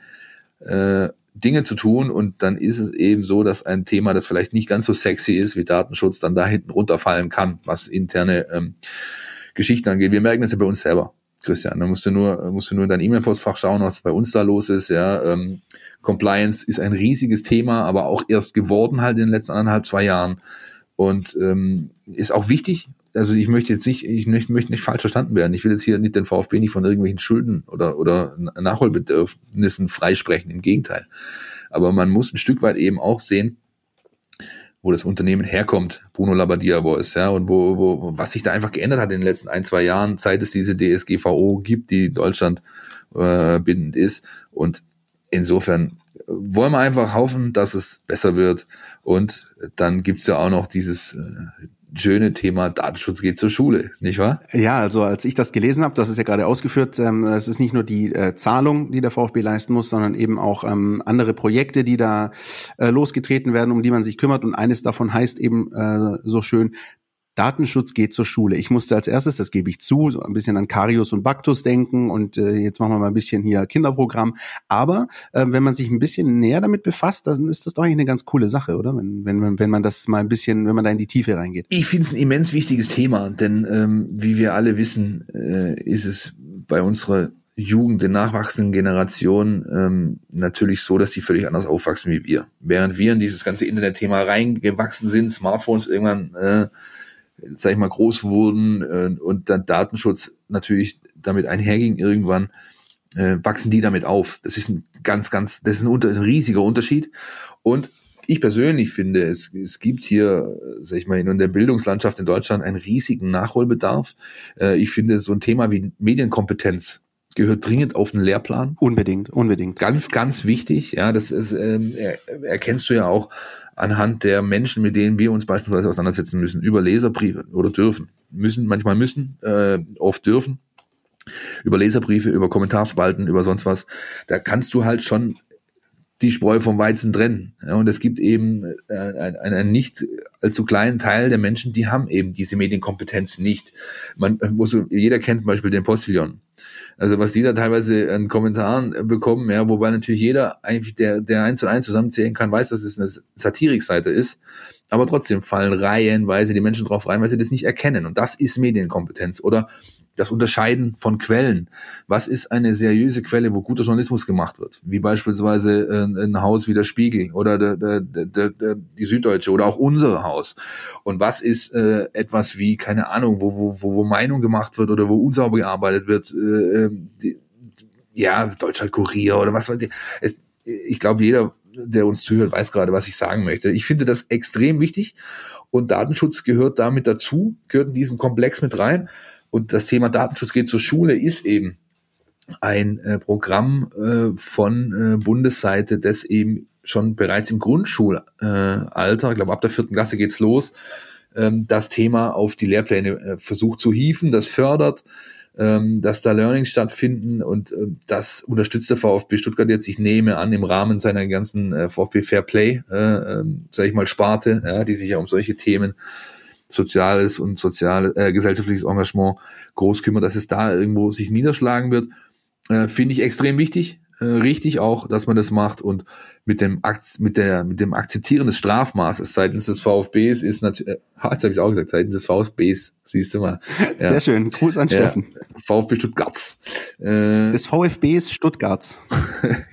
äh, Dinge zu tun und dann ist es eben so, dass ein Thema, das vielleicht nicht ganz so sexy ist wie Datenschutz, dann da hinten runterfallen kann, was interne ähm, Geschichten angeht. Wir merken das ja bei uns selber, Christian. Da musst du nur musst du nur in dein E-Mail-Postfach schauen, was bei uns da los ist. Ja, ähm, Compliance ist ein riesiges Thema, aber auch erst geworden halt in den letzten anderthalb, zwei Jahren. Und ähm, ist auch wichtig. Also ich möchte jetzt nicht, ich möchte nicht falsch verstanden werden. Ich will jetzt hier nicht den VfB nicht von irgendwelchen Schulden oder, oder Nachholbedürfnissen freisprechen. Im Gegenteil. Aber man muss ein Stück weit eben auch sehen, wo das Unternehmen herkommt, Bruno Labbadia Boys, ja, und wo, wo, was sich da einfach geändert hat in den letzten ein, zwei Jahren, seit es diese DSGVO gibt, die Deutschland äh, bindend ist. Und insofern wollen wir einfach hoffen, dass es besser wird. Und dann gibt's ja auch noch dieses äh, schöne Thema Datenschutz geht zur Schule, nicht wahr? Ja, also als ich das gelesen habe, das ist ja gerade ausgeführt, ähm, es ist nicht nur die äh, Zahlung, die der VfB leisten muss, sondern eben auch ähm, andere Projekte, die da äh, losgetreten werden, um die man sich kümmert. Und eines davon heißt eben äh, so schön Datenschutz geht zur Schule. Ich musste als erstes, das gebe ich zu, so ein bisschen an Karius und Baktus denken und äh, jetzt machen wir mal ein bisschen hier Kinderprogramm. Aber äh, wenn man sich ein bisschen näher damit befasst, dann ist das doch eigentlich eine ganz coole Sache, oder? Wenn, wenn, wenn man das mal ein bisschen, wenn man da in die Tiefe reingeht. Ich finde es ein immens wichtiges Thema, denn ähm, wie wir alle wissen, äh, ist es bei unserer Jugend, der nachwachsenden Generation ähm, natürlich so, dass die völlig anders aufwachsen wie wir. Während wir in dieses ganze Internetthema reingewachsen sind, Smartphones irgendwann äh, sag ich mal, groß wurden äh, und dann Datenschutz natürlich damit einherging irgendwann, äh, wachsen die damit auf. Das ist ein ganz, ganz, das ist ein, unter, ein riesiger Unterschied. Und ich persönlich finde, es, es gibt hier, sag ich mal, in der Bildungslandschaft in Deutschland einen riesigen Nachholbedarf. Äh, ich finde, so ein Thema wie Medienkompetenz gehört dringend auf den Lehrplan. Unbedingt, unbedingt. Ganz, ganz wichtig. Ja, das ist, ähm, er, erkennst du ja auch anhand der Menschen, mit denen wir uns beispielsweise auseinandersetzen müssen, über Leserbriefe oder dürfen. Müssen, manchmal müssen, äh, oft dürfen. Über Leserbriefe, über Kommentarspalten, über sonst was. Da kannst du halt schon die Spreu vom Weizen trennen. Ja, und es gibt eben äh, einen, einen nicht allzu kleinen Teil der Menschen, die haben eben diese Medienkompetenz nicht. Man muss, jeder kennt zum Beispiel den Postillon. Also was die da teilweise an Kommentaren bekommen, ja, wobei natürlich jeder eigentlich, der, der eins und eins zusammenzählen kann, weiß, dass es eine Satirikseite ist. Aber trotzdem fallen reihenweise die Menschen drauf rein, weil sie das nicht erkennen. Und das ist Medienkompetenz. Oder das Unterscheiden von Quellen. Was ist eine seriöse Quelle, wo guter Journalismus gemacht wird? Wie beispielsweise äh, ein Haus wie der Spiegel oder der, der, der, der, die Süddeutsche oder auch unser Haus. Und was ist äh, etwas wie, keine Ahnung, wo, wo, wo, wo Meinung gemacht wird oder wo unsauber gearbeitet wird? Äh, ähm, die, ja, Deutschland Kurier oder was. Es, ich glaube, jeder, der uns zuhört, weiß gerade, was ich sagen möchte. Ich finde das extrem wichtig und Datenschutz gehört damit dazu, gehört in diesen Komplex mit rein. Und das Thema Datenschutz geht zur Schule ist eben ein äh, Programm äh, von äh, Bundesseite, das eben schon bereits im Grundschulalter, ich glaube ab der vierten Klasse geht's los, ähm, das Thema auf die Lehrpläne äh, versucht zu hieven, das fördert ähm, dass da Learnings stattfinden und äh, das unterstützt der VfB Stuttgart jetzt, ich nehme an, im Rahmen seiner ganzen äh, VfB Fair Play, äh, äh, sage ich mal, Sparte, ja, die sich ja um solche Themen soziales und soziales, äh, gesellschaftliches Engagement groß kümmert, dass es da irgendwo sich niederschlagen wird, äh, finde ich extrem wichtig äh, richtig auch, dass man das macht und mit dem Akt, mit der mit dem Akzeptieren des Strafmaßes seitens des VfBs ist natürlich, äh, jetzt habe ich auch gesagt, seitens des VfBs, siehst du mal. Ja. Sehr schön, Gruß an Steffen. Ja, VfB Stuttgarts. Äh, des VfBs Stuttgarts.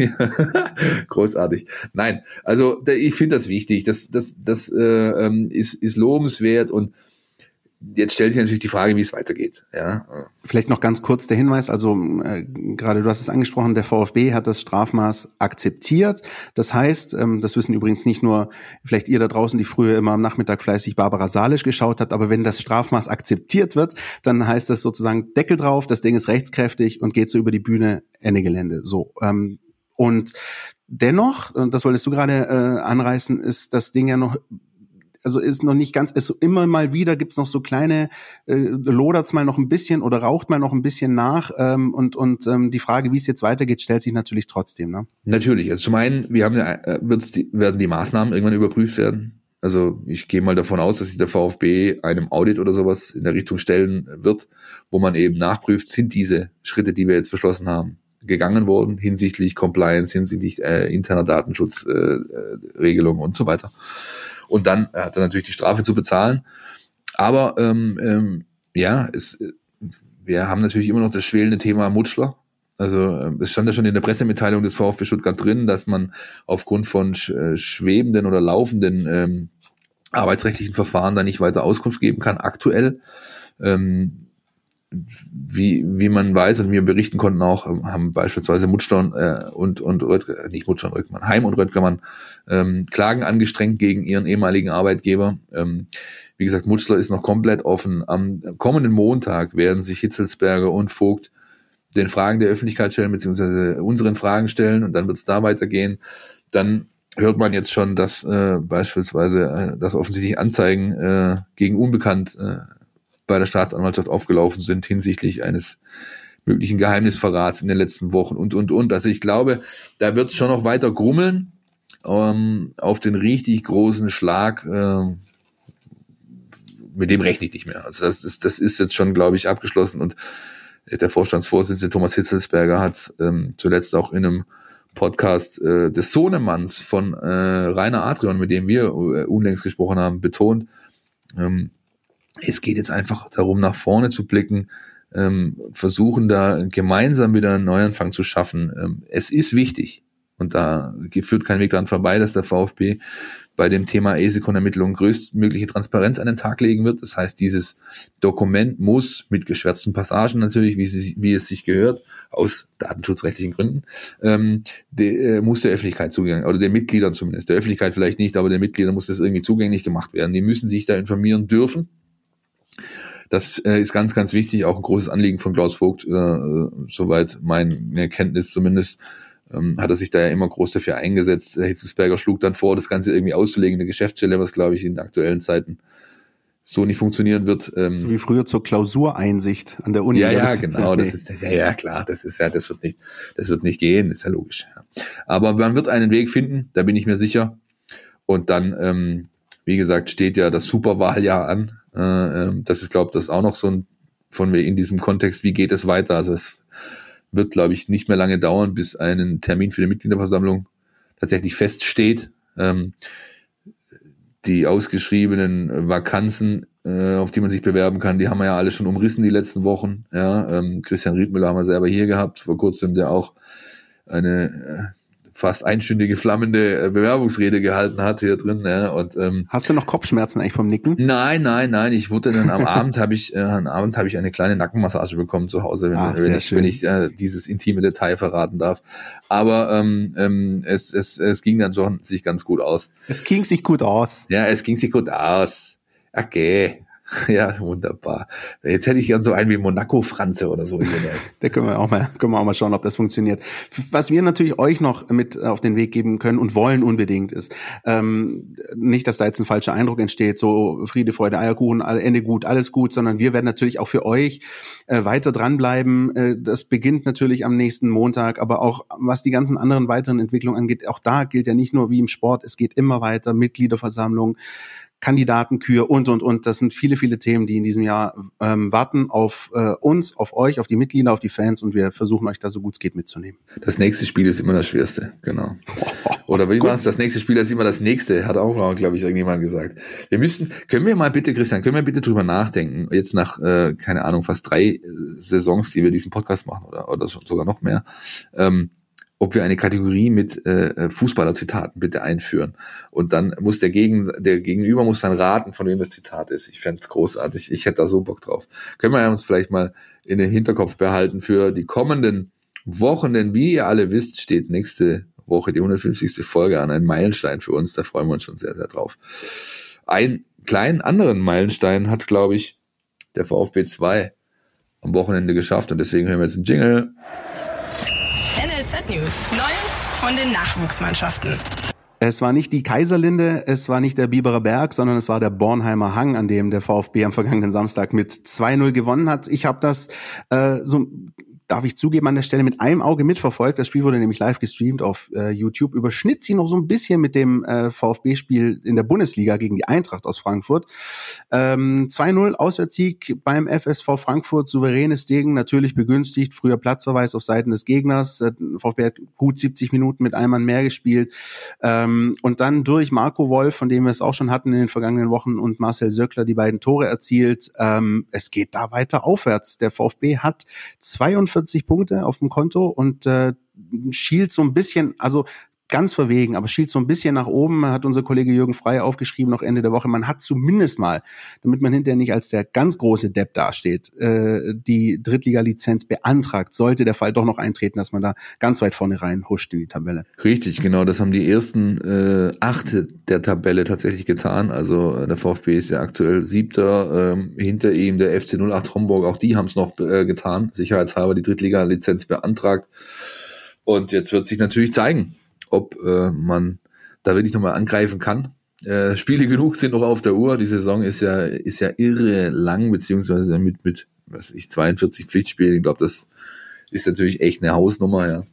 Großartig. Nein, also ich finde das wichtig. Das das das äh, ähm, ist ist lobenswert und jetzt stellt sich natürlich die Frage, wie es weitergeht. Ja. Vielleicht noch ganz kurz der Hinweis, also äh, gerade du hast es angesprochen, der VfB hat das Strafmaß akzeptiert. Das heißt, ähm, das wissen übrigens nicht nur vielleicht ihr da draußen, die früher immer am Nachmittag fleißig Barbara Salisch geschaut hat, aber wenn das Strafmaß akzeptiert wird, dann heißt das sozusagen Deckel drauf, das Ding ist rechtskräftig und geht so über die Bühne, Ende Gelände. So. Ähm, und dennoch, das wolltest du gerade äh, anreißen, ist das Ding ja noch also ist noch nicht ganz, ist so immer mal wieder gibt's noch so kleine, äh, lodert's mal noch ein bisschen oder raucht mal noch ein bisschen nach ähm, und und ähm, die Frage, wie es jetzt weitergeht, stellt sich natürlich trotzdem. Ne? Natürlich. Also zum einen, wir haben ja, äh, wird's die, werden die Maßnahmen irgendwann überprüft werden. Also ich gehe mal davon aus, dass sich der VfB einem Audit oder sowas in der Richtung stellen wird, wo man eben nachprüft, sind diese Schritte, die wir jetzt beschlossen haben, gegangen worden hinsichtlich Compliance, hinsichtlich äh, interner Datenschutzregelungen äh, äh und so weiter. Und dann hat er natürlich die Strafe zu bezahlen. Aber ähm, ähm, ja, es, wir haben natürlich immer noch das schwelende Thema Mutschler. Also ähm, es stand ja schon in der Pressemitteilung des VfB Stuttgart drin, dass man aufgrund von äh, schwebenden oder laufenden ähm, arbeitsrechtlichen Verfahren da nicht weiter Auskunft geben kann. Aktuell ähm, wie, wie man weiß und wir berichten konnten auch, ähm, haben beispielsweise Mutschler äh, und, und Röttger, nicht Mutschler und Röttgermann, Heim und Röttgermann ähm, Klagen angestrengt gegen ihren ehemaligen Arbeitgeber. Ähm, wie gesagt, Mutschler ist noch komplett offen. Am kommenden Montag werden sich Hitzelsberger und Vogt den Fragen der Öffentlichkeit stellen, beziehungsweise unseren Fragen stellen und dann wird es da weitergehen. Dann hört man jetzt schon, dass äh, beispielsweise äh, dass offensichtlich Anzeigen äh, gegen Unbekannt äh, bei der Staatsanwaltschaft aufgelaufen sind hinsichtlich eines möglichen Geheimnisverrats in den letzten Wochen und, und, und. Also ich glaube, da wird es schon noch weiter grummeln ähm, auf den richtig großen Schlag. Äh, mit dem rechne ich nicht mehr. Also das, das, das ist jetzt schon, glaube ich, abgeschlossen und der Vorstandsvorsitzende Thomas Hitzelsberger hat ähm, zuletzt auch in einem Podcast äh, des Sohnemanns von äh, Rainer Adrian, mit dem wir äh, unlängst gesprochen haben, betont, ähm, es geht jetzt einfach darum, nach vorne zu blicken, ähm, versuchen da gemeinsam wieder einen Neuanfang zu schaffen. Ähm, es ist wichtig und da führt kein Weg dran vorbei, dass der VfB bei dem Thema ESECON-Ermittlungen größtmögliche Transparenz an den Tag legen wird. Das heißt, dieses Dokument muss mit geschwärzten Passagen natürlich, wie, sie, wie es sich gehört, aus datenschutzrechtlichen Gründen, ähm, de, äh, muss der Öffentlichkeit zugänglich, oder den Mitgliedern zumindest, der Öffentlichkeit vielleicht nicht, aber den Mitgliedern muss das irgendwie zugänglich gemacht werden. Die müssen sich da informieren dürfen das äh, ist ganz, ganz wichtig, auch ein großes Anliegen von Klaus Vogt, äh, soweit meine Kenntnis zumindest, ähm, hat er sich da ja immer groß dafür eingesetzt. Herr Hitzelsberger schlug dann vor, das Ganze irgendwie auszulegen, eine Geschäftsstelle, was glaube ich in aktuellen Zeiten so nicht funktionieren wird. Ähm, so wie früher zur Klausureinsicht an der Uni. Ja, ja, genau. Das ist, ja, ja, klar. Das ist ja, das wird nicht, das wird nicht gehen. ist ja logisch. Ja. Aber man wird einen Weg finden. Da bin ich mir sicher. Und dann, ähm, wie gesagt, steht ja das Superwahljahr an. Äh, ähm, das ist, glaube ich, das auch noch so ein von mir in diesem Kontext, wie geht es weiter? Also es wird, glaube ich, nicht mehr lange dauern, bis ein Termin für die Mitgliederversammlung tatsächlich feststeht. Ähm, die ausgeschriebenen Vakanzen, äh, auf die man sich bewerben kann, die haben wir ja alle schon umrissen die letzten Wochen. Ja, ähm, Christian Riedmüller haben wir selber hier gehabt, vor kurzem, der auch eine äh, fast einstündige flammende äh, Bewerbungsrede gehalten hat hier drin. Ja, und ähm, hast du noch Kopfschmerzen eigentlich vom Nicken? Nein, nein, nein. Ich wurde dann am Abend habe ich äh, am Abend habe ich eine kleine Nackenmassage bekommen zu Hause, wenn, Ach, wenn ich schön. wenn ich äh, dieses intime Detail verraten darf. Aber ähm, ähm, es, es es ging dann schon sich ganz gut aus. Es ging sich gut aus. Ja, es ging sich gut aus. Okay. Ja, wunderbar. Jetzt hätte ich gern so einen wie Monaco Franze oder so. da können wir auch mal, können wir auch mal schauen, ob das funktioniert. Was wir natürlich euch noch mit auf den Weg geben können und wollen unbedingt ist, ähm, nicht, dass da jetzt ein falscher Eindruck entsteht, so Friede, Freude, Eierkuchen, Ende gut, alles gut, sondern wir werden natürlich auch für euch äh, weiter dranbleiben. Äh, das beginnt natürlich am nächsten Montag, aber auch was die ganzen anderen weiteren Entwicklungen angeht, auch da gilt ja nicht nur wie im Sport, es geht immer weiter, Mitgliederversammlung, Kandidatenkür und, und, und. Das sind viele, viele Themen, die in diesem Jahr ähm, warten auf äh, uns, auf euch, auf die Mitglieder, auf die Fans und wir versuchen euch da so gut es geht mitzunehmen. Das nächste Spiel ist immer das schwerste, genau. Oder wie war es? Das nächste Spiel ist immer das nächste, hat auch, glaube ich, irgendjemand gesagt. Wir müssen, können wir mal bitte, Christian, können wir bitte drüber nachdenken, jetzt nach, äh, keine Ahnung, fast drei Saisons, die wir diesen Podcast machen oder, oder sogar noch mehr, ähm, ob wir eine Kategorie mit äh, Fußballerzitaten bitte einführen. Und dann muss der, Gegen, der Gegenüber muss dann raten, von wem das Zitat ist. Ich fände großartig. Ich hätte da so Bock drauf. Können wir uns vielleicht mal in den Hinterkopf behalten für die kommenden Wochen, denn wie ihr alle wisst, steht nächste Woche die 150. Folge an, ein Meilenstein für uns. Da freuen wir uns schon sehr, sehr drauf. Ein kleinen anderen Meilenstein hat, glaube ich, der VfB 2 am Wochenende geschafft und deswegen hören wir jetzt einen Jingle. NLZ News. Neues von den Nachwuchsmannschaften. Es war nicht die Kaiserlinde, es war nicht der Biberer Berg, sondern es war der Bornheimer Hang, an dem der VfB am vergangenen Samstag mit 2-0 gewonnen hat. Ich habe das äh, so darf ich zugeben, an der Stelle mit einem Auge mitverfolgt. Das Spiel wurde nämlich live gestreamt auf äh, YouTube. Überschnitt sie noch so ein bisschen mit dem äh, VfB-Spiel in der Bundesliga gegen die Eintracht aus Frankfurt. Ähm, 2-0 Auswärtssieg beim FSV Frankfurt, souveränes Ding, natürlich begünstigt. Früher Platzverweis auf Seiten des Gegners. Äh, VfB hat gut 70 Minuten mit einem Mann mehr gespielt. Ähm, und dann durch Marco Wolf, von dem wir es auch schon hatten in den vergangenen Wochen, und Marcel Söckler die beiden Tore erzielt. Ähm, es geht da weiter aufwärts. Der VfB hat 42 42 Punkte auf dem Konto und äh, schielt so ein bisschen, also ganz verwegen, aber schielt so ein bisschen nach oben, hat unser Kollege Jürgen Frey aufgeschrieben noch Ende der Woche. Man hat zumindest mal, damit man hinterher nicht als der ganz große Depp dasteht, äh, die Drittliga-Lizenz beantragt, sollte der Fall doch noch eintreten, dass man da ganz weit vorne rein huscht in die Tabelle. Richtig, genau, das haben die ersten äh, acht der Tabelle tatsächlich getan. Also äh, der VfB ist ja aktuell siebter, ähm, hinter ihm der FC 08 Homburg, auch die haben es noch äh, getan, sicherheitshalber die Drittliga-Lizenz beantragt. Und jetzt wird sich natürlich zeigen, ob äh, man da wirklich nochmal angreifen kann. Äh, Spiele genug sind noch auf der Uhr. Die Saison ist ja, ist ja irre lang, beziehungsweise mit, mit, was ich, 42 Pflichtspielen. Ich glaube, das ist natürlich echt eine Hausnummer, ja.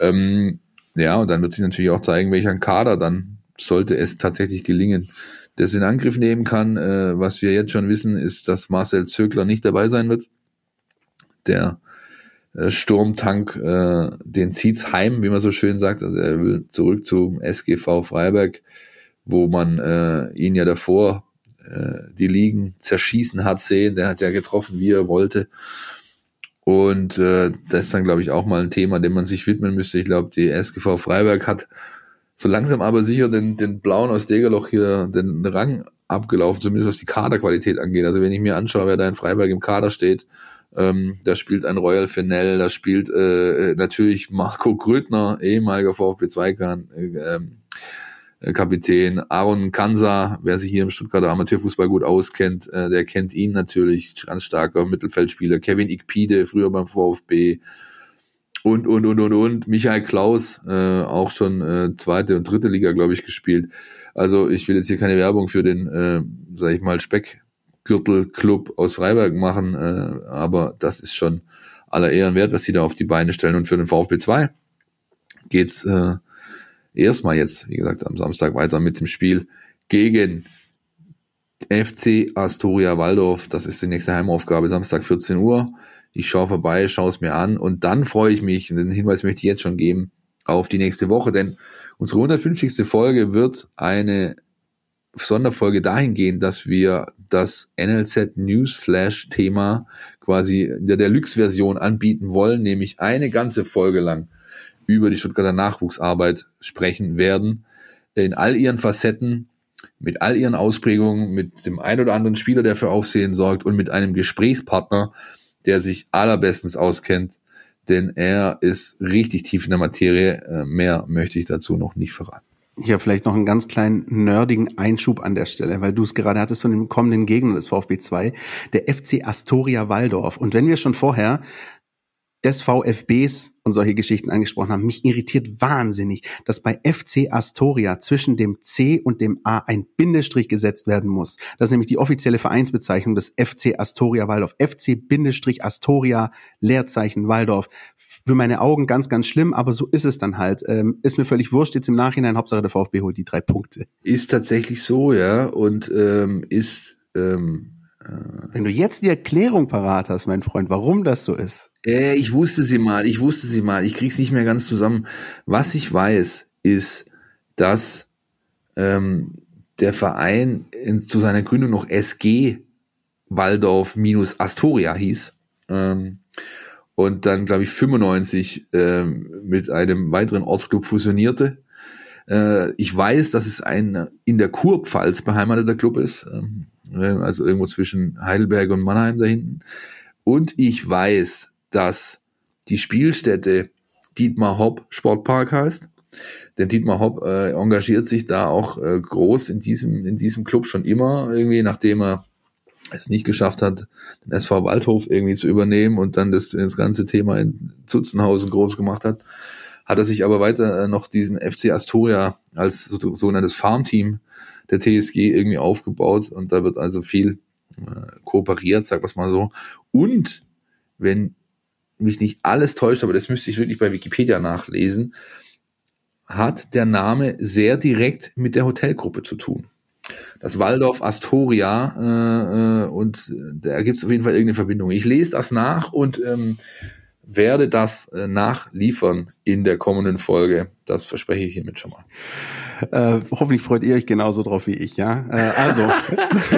Ähm, ja, und dann wird sich natürlich auch zeigen, welcher Kader dann, sollte es tatsächlich gelingen, das in Angriff nehmen kann. Äh, was wir jetzt schon wissen, ist, dass Marcel Zögler nicht dabei sein wird. Der Sturmtank, äh, den zieht's heim, wie man so schön sagt. Also er will zurück zum SGV Freiberg, wo man äh, ihn ja davor äh, die Ligen zerschießen hat sehen. Der hat ja getroffen, wie er wollte. Und äh, das ist dann, glaube ich, auch mal ein Thema, dem man sich widmen müsste. Ich glaube, die SGV Freiberg hat so langsam aber sicher den, den Blauen aus Degerloch hier den Rang abgelaufen, zumindest was die Kaderqualität angeht. Also wenn ich mir anschaue, wer da in Freiberg im Kader steht, ähm, da spielt ein Royal Fennell, da spielt äh, natürlich Marco Grödner, ehemaliger VfB 2 äh, äh, Kapitän, Aaron Kansa, wer sich hier im Stuttgarter Amateurfußball gut auskennt, äh, der kennt ihn natürlich, ganz starker Mittelfeldspieler, Kevin Ikpide, früher beim VfB, und, und, und, und, und. Michael Klaus, äh, auch schon äh, zweite und dritte Liga, glaube ich, gespielt. Also ich will jetzt hier keine Werbung für den, äh, sag ich mal, Speck Gürtelclub aus Freiberg machen, äh, aber das ist schon aller Ehren wert, was sie da auf die Beine stellen. Und für den VfB 2 geht's äh, erstmal jetzt, wie gesagt, am Samstag weiter mit dem Spiel gegen FC Astoria Waldorf. Das ist die nächste Heimaufgabe, Samstag 14 Uhr. Ich schaue vorbei, schaue es mir an und dann freue ich mich, den Hinweis möchte ich jetzt schon geben, auf die nächste Woche, denn unsere 150. Folge wird eine Sonderfolge dahingehend, dass wir das NLZ Newsflash Thema quasi in der Deluxe-Version anbieten wollen, nämlich eine ganze Folge lang über die Stuttgarter Nachwuchsarbeit sprechen werden, in all ihren Facetten, mit all ihren Ausprägungen, mit dem ein oder anderen Spieler, der für Aufsehen sorgt und mit einem Gesprächspartner, der sich allerbestens auskennt, denn er ist richtig tief in der Materie. Äh, mehr möchte ich dazu noch nicht verraten. Hier vielleicht noch einen ganz kleinen nerdigen Einschub an der Stelle, weil du es gerade hattest von dem kommenden Gegner des VfB 2, der FC Astoria Waldorf. Und wenn wir schon vorher des VfBs und solche Geschichten angesprochen haben. Mich irritiert wahnsinnig, dass bei FC Astoria zwischen dem C und dem A ein Bindestrich gesetzt werden muss. Das ist nämlich die offizielle Vereinsbezeichnung des FC Astoria Waldorf. FC Bindestrich Astoria Leerzeichen Waldorf. Für meine Augen ganz, ganz schlimm, aber so ist es dann halt. Ähm, ist mir völlig wurscht jetzt im Nachhinein. Hauptsache der VfB holt die drei Punkte. Ist tatsächlich so, ja, und ähm, ist ähm, wenn du jetzt die Erklärung parat hast, mein Freund, warum das so ist. Äh, ich wusste sie mal, ich wusste sie mal, ich krieg's nicht mehr ganz zusammen. Was ich weiß, ist, dass ähm, der Verein in, zu seiner Gründung noch SG Waldorf minus Astoria hieß. Ähm, und dann, glaube ich, 95 ähm, mit einem weiteren Ortsclub fusionierte. Äh, ich weiß, dass es ein in der Kurpfalz beheimateter Club ist. Ähm, also irgendwo zwischen Heidelberg und Mannheim da hinten. Und ich weiß, dass die Spielstätte Dietmar Hopp Sportpark heißt. Denn Dietmar Hopp äh, engagiert sich da auch äh, groß in diesem, in diesem Club schon immer, irgendwie, nachdem er es nicht geschafft hat, den SV Waldhof irgendwie zu übernehmen und dann das, das ganze Thema in Zutzenhausen groß gemacht hat, hat er sich aber weiter äh, noch diesen FC Astoria als sogenanntes Farmteam der TSG irgendwie aufgebaut und da wird also viel äh, kooperiert, sag was mal so. Und wenn mich nicht alles täuscht, aber das müsste ich wirklich bei Wikipedia nachlesen, hat der Name sehr direkt mit der Hotelgruppe zu tun. Das Waldorf Astoria äh, äh, und da gibt es auf jeden Fall irgendeine Verbindung. Ich lese das nach und ähm, werde das äh, nachliefern in der kommenden Folge. Das verspreche ich hiermit schon mal. Äh, hoffentlich freut ihr euch genauso drauf wie ich, ja. Äh, also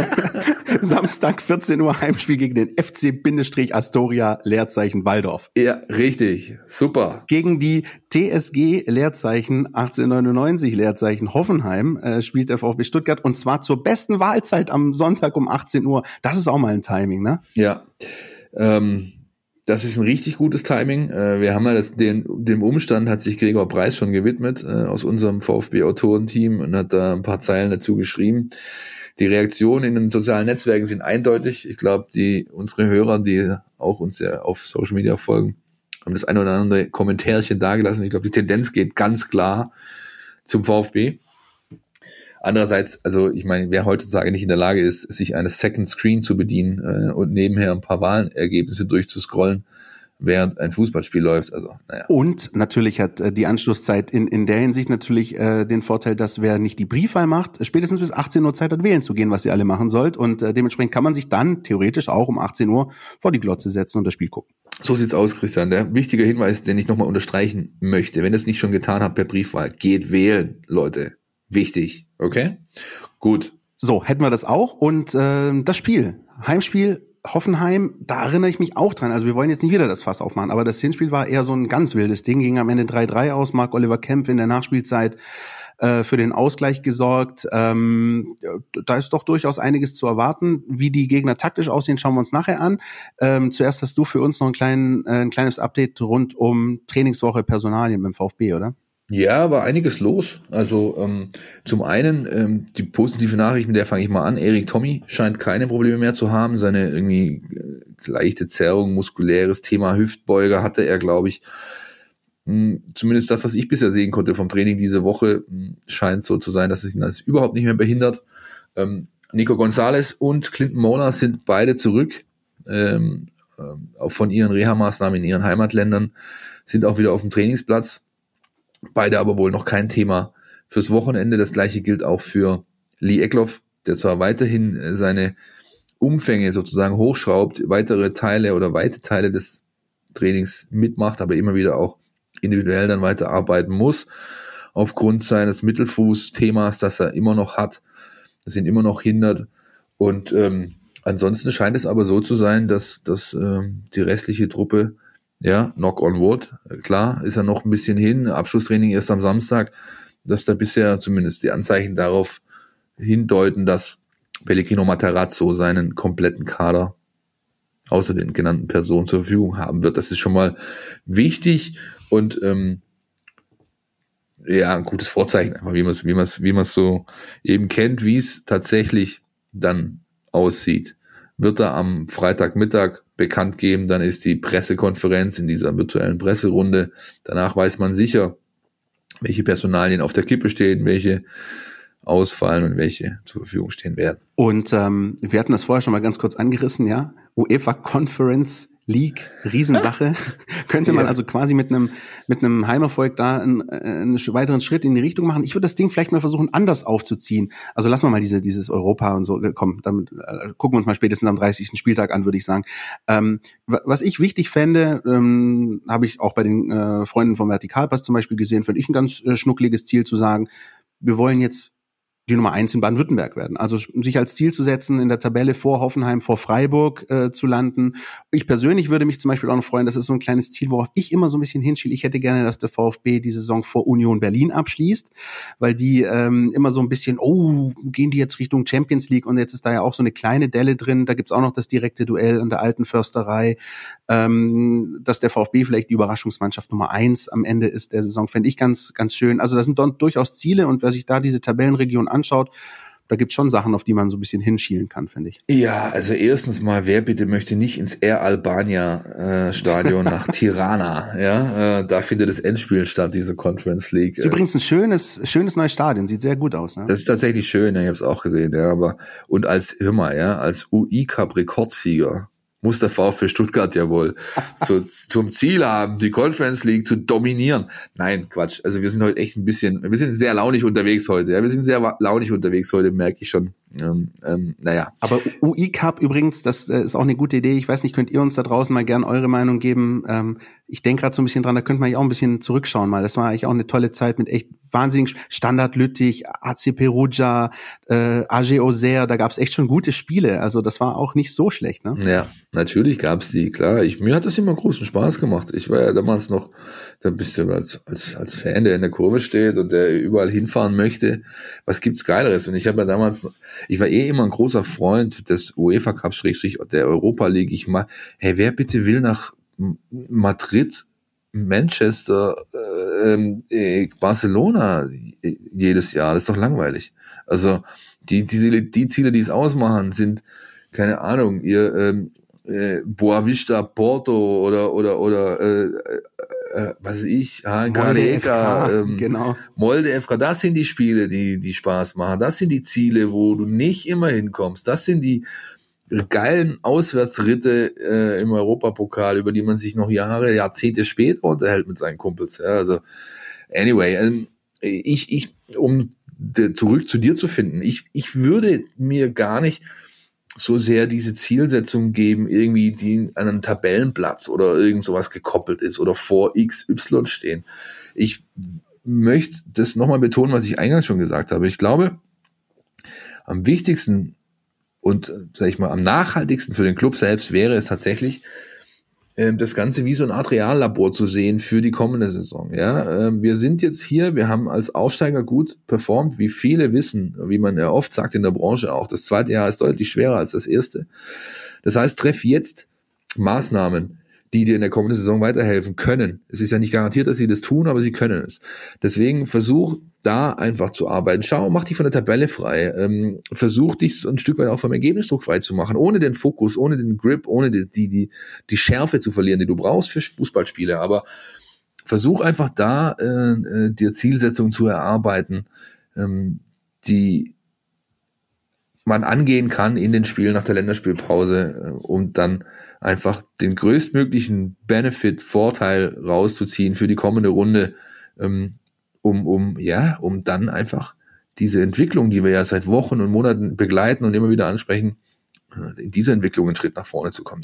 Samstag 14 Uhr Heimspiel gegen den FC-Astoria Leerzeichen Waldorf. Ja, richtig. Super. Gegen die TSG Leerzeichen 1899 Leerzeichen Hoffenheim äh, spielt der VfB Stuttgart und zwar zur besten Wahlzeit am Sonntag um 18 Uhr. Das ist auch mal ein Timing, ne? Ja. Ähm das ist ein richtig gutes Timing. Äh, wir haben ja das, den, dem Umstand hat sich Gregor Preis schon gewidmet äh, aus unserem VfB-Autorenteam und hat da ein paar Zeilen dazu geschrieben. Die Reaktionen in den sozialen Netzwerken sind eindeutig. Ich glaube, die unsere Hörer, die auch uns ja auf Social Media folgen, haben das ein oder andere Kommentärchen dagelassen. Ich glaube, die Tendenz geht ganz klar zum VfB. Andererseits, also ich meine, wer heutzutage nicht in der Lage ist, sich eines Second Screen zu bedienen äh, und nebenher ein paar Wahlergebnisse durchzuscrollen, während ein Fußballspiel läuft. Also, naja. Und natürlich hat äh, die Anschlusszeit in, in der Hinsicht natürlich äh, den Vorteil, dass wer nicht die Briefwahl macht, spätestens bis 18 Uhr Zeit hat, wählen zu gehen, was ihr alle machen sollt. Und äh, dementsprechend kann man sich dann theoretisch auch um 18 Uhr vor die Glotze setzen und das Spiel gucken. So sieht's aus, Christian. Der wichtige Hinweis, den ich nochmal unterstreichen möchte, wenn ihr es nicht schon getan habt per Briefwahl, geht wählen, Leute wichtig. Okay? Gut. So, hätten wir das auch. Und äh, das Spiel, Heimspiel Hoffenheim, da erinnere ich mich auch dran. Also wir wollen jetzt nicht wieder das Fass aufmachen, aber das Hinspiel war eher so ein ganz wildes Ding, ging am Ende 3-3 aus, Marc Oliver Kempf in der Nachspielzeit äh, für den Ausgleich gesorgt. Ähm, da ist doch durchaus einiges zu erwarten. Wie die Gegner taktisch aussehen, schauen wir uns nachher an. Ähm, zuerst hast du für uns noch ein, klein, äh, ein kleines Update rund um Trainingswoche Personalien beim VfB, oder? Ja, war einiges los. Also ähm, zum einen ähm, die positive Nachricht, mit der fange ich mal an. Erik Tommy scheint keine Probleme mehr zu haben. Seine irgendwie äh, leichte Zerrung, muskuläres Thema Hüftbeuger hatte er, glaube ich. Hm, zumindest das, was ich bisher sehen konnte vom Training diese Woche, hm, scheint so zu sein, dass es ihn das überhaupt nicht mehr behindert. Ähm, Nico Gonzalez und Clinton Mola sind beide zurück, ähm, äh, von ihren Reha-Maßnahmen in ihren Heimatländern, sind auch wieder auf dem Trainingsplatz Beide aber wohl noch kein Thema fürs Wochenende. Das gleiche gilt auch für Lee Eckloff, der zwar weiterhin äh, seine Umfänge sozusagen hochschraubt, weitere Teile oder weite Teile des Trainings mitmacht, aber immer wieder auch individuell dann weiter arbeiten muss, aufgrund seines Mittelfuß-Themas, das er immer noch hat, das ihn immer noch hindert. Und ähm, ansonsten scheint es aber so zu sein, dass, dass ähm, die restliche Truppe ja, knock on wood. Klar, ist er noch ein bisschen hin. Abschlusstraining erst am Samstag, dass da bisher zumindest die Anzeichen darauf hindeuten, dass Pellegrino Matarazzo seinen kompletten Kader außer den genannten Personen zur Verfügung haben wird. Das ist schon mal wichtig und ähm, ja, ein gutes Vorzeichen, einfach wie man es wie man's, wie man's so eben kennt, wie es tatsächlich dann aussieht. Wird er am Freitagmittag bekannt geben, dann ist die Pressekonferenz in dieser virtuellen Presserunde. Danach weiß man sicher, welche Personalien auf der Kippe stehen, welche ausfallen und welche zur Verfügung stehen werden. Und ähm, wir hatten das vorher schon mal ganz kurz angerissen, ja. UEFA Conference League, Riesensache. Könnte man also quasi mit einem mit einem Heimerfolg da einen, einen weiteren Schritt in die Richtung machen. Ich würde das Ding vielleicht mal versuchen, anders aufzuziehen. Also lassen wir mal diese, dieses Europa und so, komm, damit äh, gucken wir uns mal spätestens am 30. Spieltag an, würde ich sagen. Ähm, was ich wichtig fände, ähm, habe ich auch bei den äh, Freunden vom Vertikalpass zum Beispiel gesehen, finde ich ein ganz äh, schnuckliges Ziel zu sagen, wir wollen jetzt die Nummer eins in Baden-Württemberg werden. Also sich als Ziel zu setzen, in der Tabelle vor Hoffenheim, vor Freiburg äh, zu landen. Ich persönlich würde mich zum Beispiel auch noch freuen, das ist so ein kleines Ziel, worauf ich immer so ein bisschen hinschiele. Ich hätte gerne, dass der VfB die Saison vor Union Berlin abschließt, weil die ähm, immer so ein bisschen, oh, gehen die jetzt Richtung Champions League und jetzt ist da ja auch so eine kleine Delle drin. Da gibt's auch noch das direkte Duell an der alten Försterei. Ähm, dass der VfB vielleicht die Überraschungsmannschaft Nummer eins am Ende ist der Saison, fände ich ganz, ganz schön. Also das sind dort durchaus Ziele und wer sich da diese Tabellenregion anschaut, da gibt's schon Sachen, auf die man so ein bisschen hinschielen kann, finde ich. Ja, also erstens mal, wer bitte möchte nicht ins Air Albania äh, Stadion nach Tirana? Ja, äh, da findet das Endspiel statt, diese Conference League. Ist übrigens ein schönes, schönes neues Stadion, sieht sehr gut aus. Ne? Das ist tatsächlich schön, ja, ich habe es auch gesehen, ja, aber und als mal, ja, als UI Cup Rekordsieger muss der VfB Stuttgart ja wohl zu, zum Ziel haben, die Conference League zu dominieren. Nein, Quatsch. Also wir sind heute echt ein bisschen, wir sind sehr launig unterwegs heute. Ja, wir sind sehr launig unterwegs heute, merke ich schon. Ähm, ähm, naja. Aber UI Cup übrigens, das äh, ist auch eine gute Idee. Ich weiß nicht, könnt ihr uns da draußen mal gern eure Meinung geben? Ähm, ich denke gerade so ein bisschen dran, da könnte man ja auch ein bisschen zurückschauen mal. Das war eigentlich auch eine tolle Zeit mit echt wahnsinnig Standard Lüttich, AC Perugia, äh, AG Auxerre, da gab es echt schon gute Spiele. Also das war auch nicht so schlecht, ne? Ja, natürlich gab's die, klar. Ich, mir hat das immer großen Spaß gemacht. Ich war ja damals noch, da bist du als, als, als Fan, der in der Kurve steht und der überall hinfahren möchte. Was gibt's Geileres? Und ich habe ja damals, ich war eh immer ein großer Freund des UEFA Cup, Schrägstrich, der Europa League. Ich mal, hey, wer bitte will nach Madrid, Manchester, äh, äh, Barcelona jedes Jahr. Das ist doch langweilig. Also die, die, die Ziele, die es ausmachen, sind, keine Ahnung, ihr ähm, äh, Boavista Porto oder oder oder äh, äh, was weiß ich, HNK, ähm, genau. Molde FK, das sind die Spiele, die die Spaß machen. Das sind die Ziele, wo du nicht immer hinkommst. Das sind die geilen Auswärtsritte äh, im Europapokal, über die man sich noch Jahre, Jahrzehnte später unterhält mit seinen Kumpels. Ja, also anyway, ähm, ich, ich, um zurück zu dir zu finden, ich, ich würde mir gar nicht so sehr diese Zielsetzung geben, irgendwie die an einen Tabellenplatz oder irgend sowas gekoppelt ist oder vor XY stehen. Ich möchte das nochmal betonen, was ich eingangs schon gesagt habe. Ich glaube, am wichtigsten und, sag ich mal, am nachhaltigsten für den Club selbst wäre es tatsächlich, das Ganze wie so ein Art zu sehen für die kommende Saison. Ja, ähm, wir sind jetzt hier, wir haben als Aufsteiger gut performt, wie viele wissen, wie man ja oft sagt in der Branche auch. Das zweite Jahr ist deutlich schwerer als das erste. Das heißt, treff jetzt Maßnahmen, die dir in der kommenden Saison weiterhelfen können. Es ist ja nicht garantiert, dass sie das tun, aber sie können es. Deswegen versuch da einfach zu arbeiten. Schau, mach dich von der Tabelle frei. Ähm, versuch dich ein Stück weit auch vom Ergebnisdruck frei zu machen, ohne den Fokus, ohne den Grip, ohne die, die, die, die Schärfe zu verlieren, die du brauchst für Fußballspiele. Aber versuch einfach da äh, äh, dir Zielsetzungen zu erarbeiten, ähm, die man angehen kann in den Spielen nach der Länderspielpause, äh, um dann einfach den größtmöglichen Benefit, Vorteil rauszuziehen für die kommende Runde, ähm, um, um, ja, um dann einfach diese Entwicklung, die wir ja seit Wochen und Monaten begleiten und immer wieder ansprechen, äh, in dieser Entwicklung einen Schritt nach vorne zu kommen.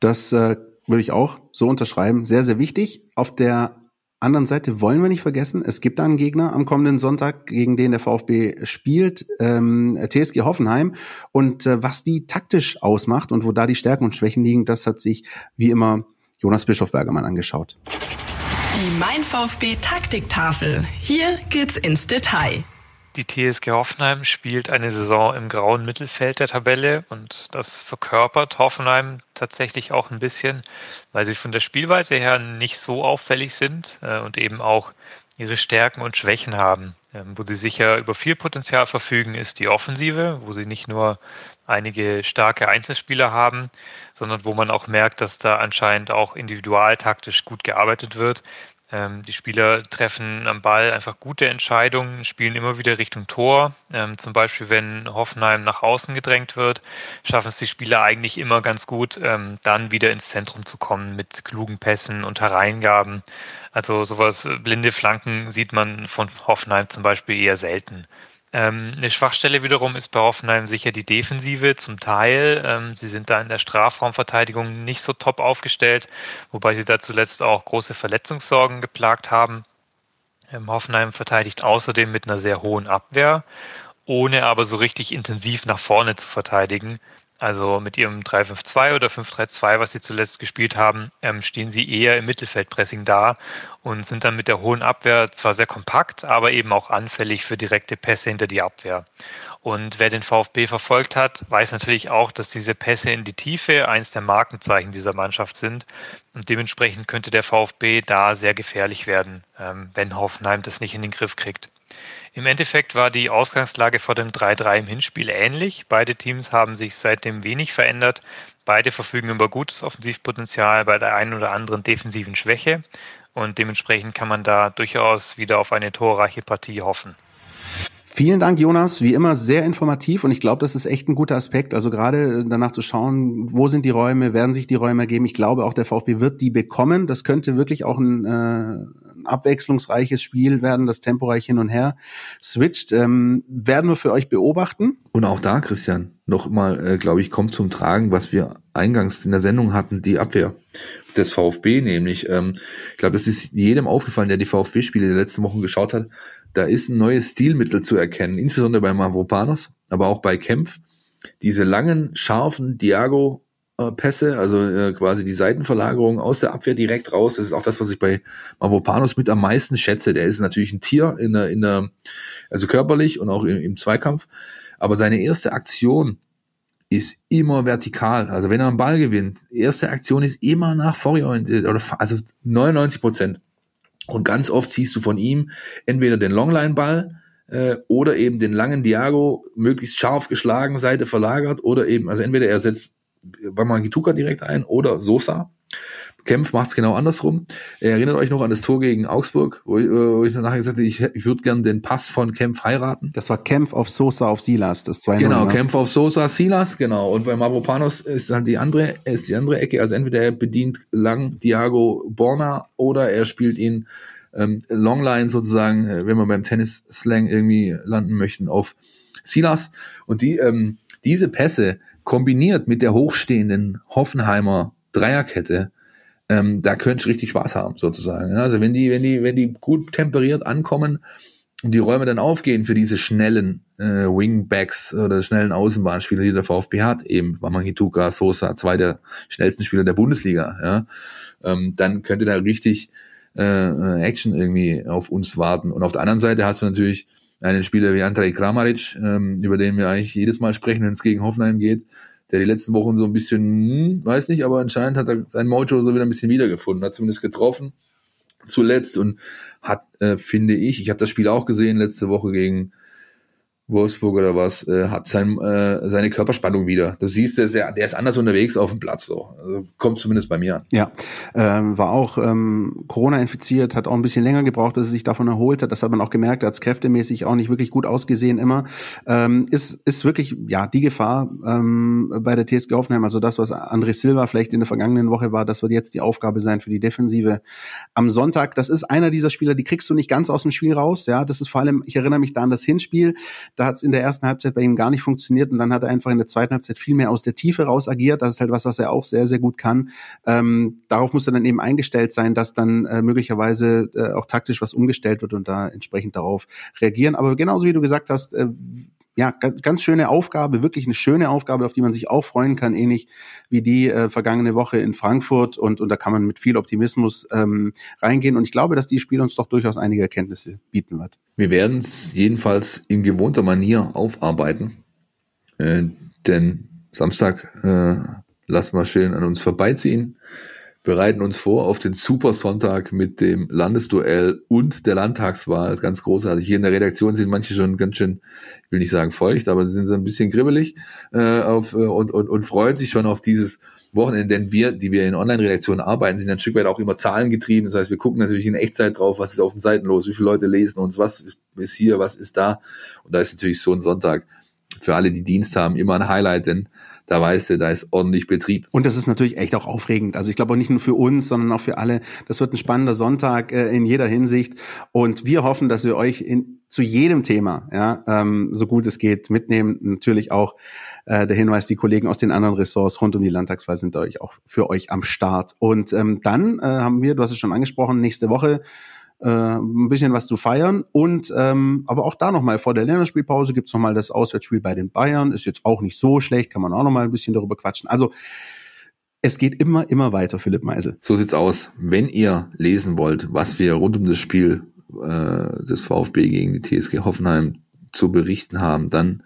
Das äh, würde ich auch so unterschreiben. Sehr, sehr wichtig. Auf der anderen Seite wollen wir nicht vergessen, es gibt einen Gegner am kommenden Sonntag, gegen den der VfB spielt, ähm, TSG Hoffenheim. Und äh, was die taktisch ausmacht und wo da die Stärken und Schwächen liegen, das hat sich wie immer Jonas Bischof-Bergermann angeschaut. Die Mein VfB Taktiktafel. Hier geht's ins Detail. Die TSG Hoffenheim spielt eine Saison im grauen Mittelfeld der Tabelle und das verkörpert Hoffenheim tatsächlich auch ein bisschen, weil sie von der Spielweise her nicht so auffällig sind äh, und eben auch ihre Stärken und Schwächen haben. Ähm, wo sie sicher über viel Potenzial verfügen, ist die Offensive, wo sie nicht nur einige starke Einzelspieler haben, sondern wo man auch merkt, dass da anscheinend auch individualtaktisch gut gearbeitet wird. Ähm, die Spieler treffen am Ball einfach gute Entscheidungen, spielen immer wieder Richtung Tor. Ähm, zum Beispiel, wenn Hoffenheim nach außen gedrängt wird, schaffen es die Spieler eigentlich immer ganz gut, ähm, dann wieder ins Zentrum zu kommen mit klugen Pässen und Hereingaben. Also sowas, äh, blinde Flanken sieht man von Hoffenheim zum Beispiel eher selten. Ähm, eine Schwachstelle wiederum ist bei Hoffenheim sicher die Defensive zum Teil. Ähm, sie sind da in der Strafraumverteidigung nicht so top aufgestellt, wobei sie da zuletzt auch große Verletzungssorgen geplagt haben. Ähm, Hoffenheim verteidigt außerdem mit einer sehr hohen Abwehr, ohne aber so richtig intensiv nach vorne zu verteidigen. Also mit ihrem 3-5-2 oder 5-3-2, was sie zuletzt gespielt haben, ähm, stehen sie eher im Mittelfeldpressing da und sind dann mit der hohen Abwehr zwar sehr kompakt, aber eben auch anfällig für direkte Pässe hinter die Abwehr. Und wer den VfB verfolgt hat, weiß natürlich auch, dass diese Pässe in die Tiefe eins der Markenzeichen dieser Mannschaft sind. Und dementsprechend könnte der VfB da sehr gefährlich werden, ähm, wenn Hoffenheim das nicht in den Griff kriegt. Im Endeffekt war die Ausgangslage vor dem 3-3 im Hinspiel ähnlich. Beide Teams haben sich seitdem wenig verändert. Beide verfügen über gutes Offensivpotenzial bei der einen oder anderen defensiven Schwäche. Und dementsprechend kann man da durchaus wieder auf eine torreiche Partie hoffen. Vielen Dank, Jonas. Wie immer sehr informativ und ich glaube, das ist echt ein guter Aspekt. Also gerade danach zu schauen, wo sind die Räume, werden sich die Räume ergeben. Ich glaube, auch der VfB wird die bekommen. Das könnte wirklich auch ein, äh, abwechslungsreiches Spiel werden, das temporeich hin und her switcht. Ähm, werden wir für euch beobachten. Und auch da, Christian, nochmal, äh, glaube ich, kommt zum Tragen, was wir eingangs in der Sendung hatten, die Abwehr des VfB nämlich. Ähm, ich glaube, das ist jedem aufgefallen, der die VfB-Spiele der letzten Wochen geschaut hat. Da ist ein neues Stilmittel zu erkennen, insbesondere bei Mavropanos, aber auch bei Kempf. Diese langen, scharfen Diago Pässe, also äh, quasi die Seitenverlagerung aus der Abwehr direkt raus. Das ist auch das, was ich bei Mavropanos mit am meisten schätze. Der ist natürlich ein Tier in der, in der, also körperlich und auch im, Zweikampf. Aber seine erste Aktion ist immer vertikal. Also wenn er einen Ball gewinnt, erste Aktion ist immer nach vorne orientiert, oder also 99 Prozent. Und ganz oft siehst du von ihm entweder den Longline-Ball äh, oder eben den langen Diago möglichst scharf geschlagen, Seite verlagert oder eben, also entweder er setzt Bamangituka direkt ein oder Sosa. Kempf macht es genau andersrum. Erinnert euch noch an das Tor gegen Augsburg, wo ich, wo ich nachher gesagt habe, ich, ich würde gern den Pass von Kempf heiraten. Das war Kempf auf Sosa auf Silas, das 2 Genau, ne? Kempf auf Sosa, Silas, genau. Und bei Mavropanos ist halt die andere, ist die andere Ecke. Also entweder er bedient lang Diago Borna oder er spielt ihn ähm, Longline sozusagen, äh, wenn wir beim Tennis-Slang irgendwie landen möchten, auf Silas. Und die, ähm, diese Pässe, kombiniert mit der hochstehenden Hoffenheimer Dreierkette, ähm, da könnte ich richtig Spaß haben, sozusagen. Also wenn die, wenn die, wenn die gut temperiert ankommen und die Räume dann aufgehen für diese schnellen äh, Wingbacks oder schnellen Außenbahnspieler, die der VfB hat, eben Wamangituka, Sosa, zwei der schnellsten Spieler der Bundesliga, ja, ähm, dann könnte da richtig äh, äh Action irgendwie auf uns warten. Und auf der anderen Seite hast du natürlich einen Spieler wie Andrej Kramaric, ähm, über den wir eigentlich jedes Mal sprechen, wenn es gegen Hoffenheim geht, der die letzten Wochen so ein bisschen, hm, weiß nicht, aber anscheinend hat er sein Mojo so wieder ein bisschen wiedergefunden, hat zumindest getroffen zuletzt und hat, äh, finde ich, ich habe das Spiel auch gesehen letzte Woche gegen Wolfsburg oder was, äh, hat sein, äh, seine Körperspannung wieder. Du siehst, der ist, der ist anders unterwegs auf dem Platz. So. Also, kommt zumindest bei mir an. Ja, ähm, war auch ähm, Corona infiziert, hat auch ein bisschen länger gebraucht, bis er sich davon erholt hat. Das hat man auch gemerkt, er hat kräftemäßig auch nicht wirklich gut ausgesehen immer. Ähm, ist, ist wirklich ja die Gefahr ähm, bei der TSG Hoffenheim. Also das, was André Silva vielleicht in der vergangenen Woche war, das wird jetzt die Aufgabe sein für die Defensive am Sonntag. Das ist einer dieser Spieler, die kriegst du nicht ganz aus dem Spiel raus. Ja, das ist vor allem, ich erinnere mich da an das Hinspiel da hat es in der ersten Halbzeit bei ihm gar nicht funktioniert und dann hat er einfach in der zweiten Halbzeit viel mehr aus der Tiefe raus agiert. Das ist halt was, was er auch sehr, sehr gut kann. Ähm, darauf muss er dann eben eingestellt sein, dass dann äh, möglicherweise äh, auch taktisch was umgestellt wird und da entsprechend darauf reagieren. Aber genauso wie du gesagt hast, äh, ja, ganz schöne Aufgabe, wirklich eine schöne Aufgabe, auf die man sich auch freuen kann, ähnlich wie die äh, vergangene Woche in Frankfurt. Und, und da kann man mit viel Optimismus ähm, reingehen. Und ich glaube, dass die Spiel uns doch durchaus einige Erkenntnisse bieten wird. Wir werden es jedenfalls in gewohnter Manier aufarbeiten. Äh, denn Samstag äh, lassen wir schön an uns vorbeiziehen. Bereiten uns vor auf den Super Sonntag mit dem Landesduell und der Landtagswahl. Das ist ganz großartig. Hier in der Redaktion sind manche schon ganz schön, ich will nicht sagen feucht, aber sie sind so ein bisschen kribbelig äh, auf, äh, und, und, und freuen sich schon auf dieses Wochenende, denn wir, die wir in Online-Redaktionen arbeiten, sind ein Stück weit auch immer zahlengetrieben. Das heißt, wir gucken natürlich in Echtzeit drauf, was ist auf den Seiten los, wie viele Leute lesen uns, was ist hier, was ist da. Und da ist natürlich so ein Sonntag für alle, die Dienst haben, immer ein Highlight, denn da weißt du, da ist ordentlich Betrieb. Und das ist natürlich echt auch aufregend. Also ich glaube auch nicht nur für uns, sondern auch für alle. Das wird ein spannender Sonntag äh, in jeder Hinsicht. Und wir hoffen, dass wir euch in, zu jedem Thema, ja, ähm, so gut es geht, mitnehmen. Natürlich auch äh, der Hinweis, die Kollegen aus den anderen Ressorts rund um die Landtagswahl sind euch auch für euch am Start. Und ähm, dann äh, haben wir, du hast es schon angesprochen, nächste Woche äh, ein bisschen was zu feiern. Und ähm, aber auch da nochmal vor der Länderspielpause gibt's noch nochmal das Auswärtsspiel bei den Bayern. Ist jetzt auch nicht so schlecht, kann man auch nochmal ein bisschen darüber quatschen. Also es geht immer, immer weiter, Philipp Meisel. So sieht's aus. Wenn ihr lesen wollt, was wir rund um das Spiel äh, des VfB gegen die TSG Hoffenheim zu berichten haben, dann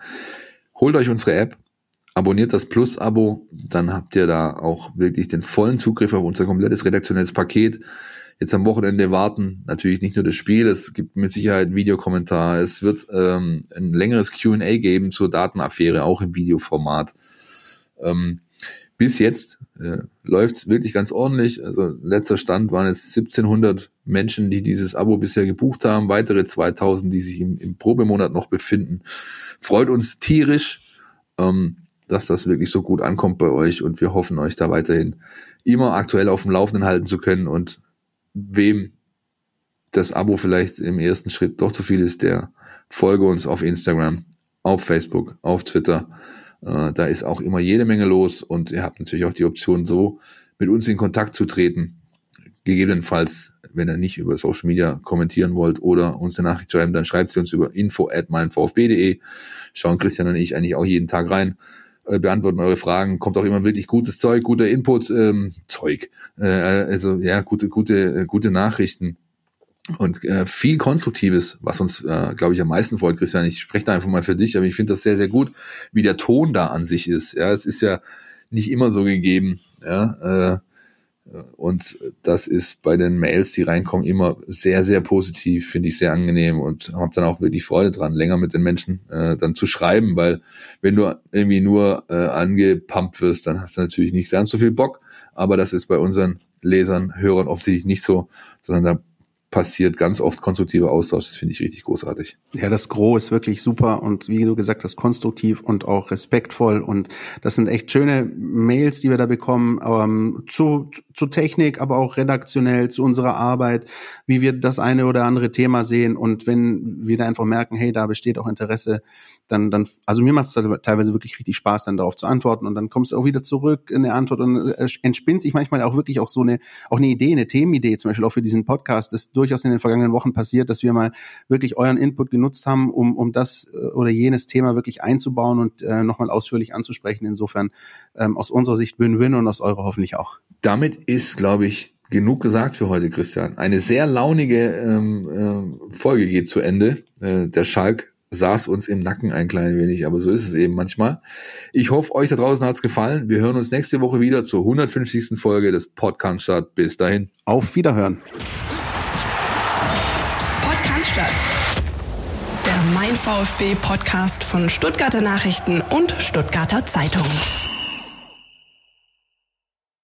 holt euch unsere App, abonniert das Plus-Abo, dann habt ihr da auch wirklich den vollen Zugriff auf unser komplettes redaktionelles Paket jetzt am Wochenende warten. Natürlich nicht nur das Spiel, es gibt mit Sicherheit einen Videokommentar. Es wird ähm, ein längeres QA geben zur Datenaffäre, auch im Videoformat. Ähm, bis jetzt äh, läuft es wirklich ganz ordentlich. Also letzter Stand waren es 1700 Menschen, die dieses Abo bisher gebucht haben, weitere 2000, die sich im, im Probemonat noch befinden. Freut uns tierisch, ähm, dass das wirklich so gut ankommt bei euch und wir hoffen euch da weiterhin immer aktuell auf dem Laufenden halten zu können und wem das Abo vielleicht im ersten Schritt doch zu viel ist, der folge uns auf Instagram, auf Facebook, auf Twitter. Äh, da ist auch immer jede Menge los und ihr habt natürlich auch die Option, so mit uns in Kontakt zu treten. Gegebenenfalls, wenn ihr nicht über Social Media kommentieren wollt oder uns eine Nachricht schreiben, dann schreibt sie uns über info at meinvfb.de. Schauen Christian und ich eigentlich auch jeden Tag rein äh, beantworten eure Fragen. Kommt auch immer wirklich gutes Zeug, guter Input, ähm, Zeug. Äh, also ja, gute, gute, äh, gute Nachrichten und äh, viel Konstruktives, was uns, äh, glaube ich, am meisten freut, Christian. Ich spreche da einfach mal für dich, aber ich finde das sehr, sehr gut, wie der Ton da an sich ist. Ja, es ist ja nicht immer so gegeben. Ja, äh, und das ist bei den Mails, die reinkommen, immer sehr, sehr positiv, finde ich sehr angenehm und habe dann auch wirklich Freude dran, länger mit den Menschen äh, dann zu schreiben, weil wenn du irgendwie nur äh, angepumpt wirst, dann hast du natürlich nicht ganz so viel Bock. Aber das ist bei unseren Lesern, Hörern offensichtlich nicht so, sondern da passiert ganz oft konstruktiver Austausch. Das finde ich richtig großartig. Ja, das Gros ist wirklich super und wie du gesagt hast, konstruktiv und auch respektvoll und das sind echt schöne Mails, die wir da bekommen ähm, zu, zu Technik, aber auch redaktionell zu unserer Arbeit, wie wir das eine oder andere Thema sehen und wenn wir da einfach merken, hey, da besteht auch Interesse, dann, dann, also mir macht es teilweise wirklich richtig Spaß, dann darauf zu antworten und dann kommst du auch wieder zurück in der Antwort und äh, entspinnt sich manchmal auch wirklich auch so eine, auch eine Idee, eine Themenidee, zum Beispiel auch für diesen Podcast, das durchaus in den vergangenen Wochen passiert, dass wir mal wirklich euren Input genutzt haben, um, um das äh, oder jenes Thema wirklich einzubauen und äh, nochmal ausführlich anzusprechen. Insofern ähm, aus unserer Sicht Win-Win und aus eurer hoffentlich auch. Damit ist, glaube ich, genug gesagt für heute, Christian. Eine sehr launige ähm, äh, Folge geht zu Ende. Äh, der Schalk saß uns im Nacken ein klein wenig, aber so ist es eben manchmal. Ich hoffe, euch da draußen hat's gefallen. Wir hören uns nächste Woche wieder zur 150. Folge des Podcast Stadt. Bis dahin. Auf Wiederhören. Podcast Stadt. Der Mein VfB Podcast von Stuttgarter Nachrichten und Stuttgarter Zeitung.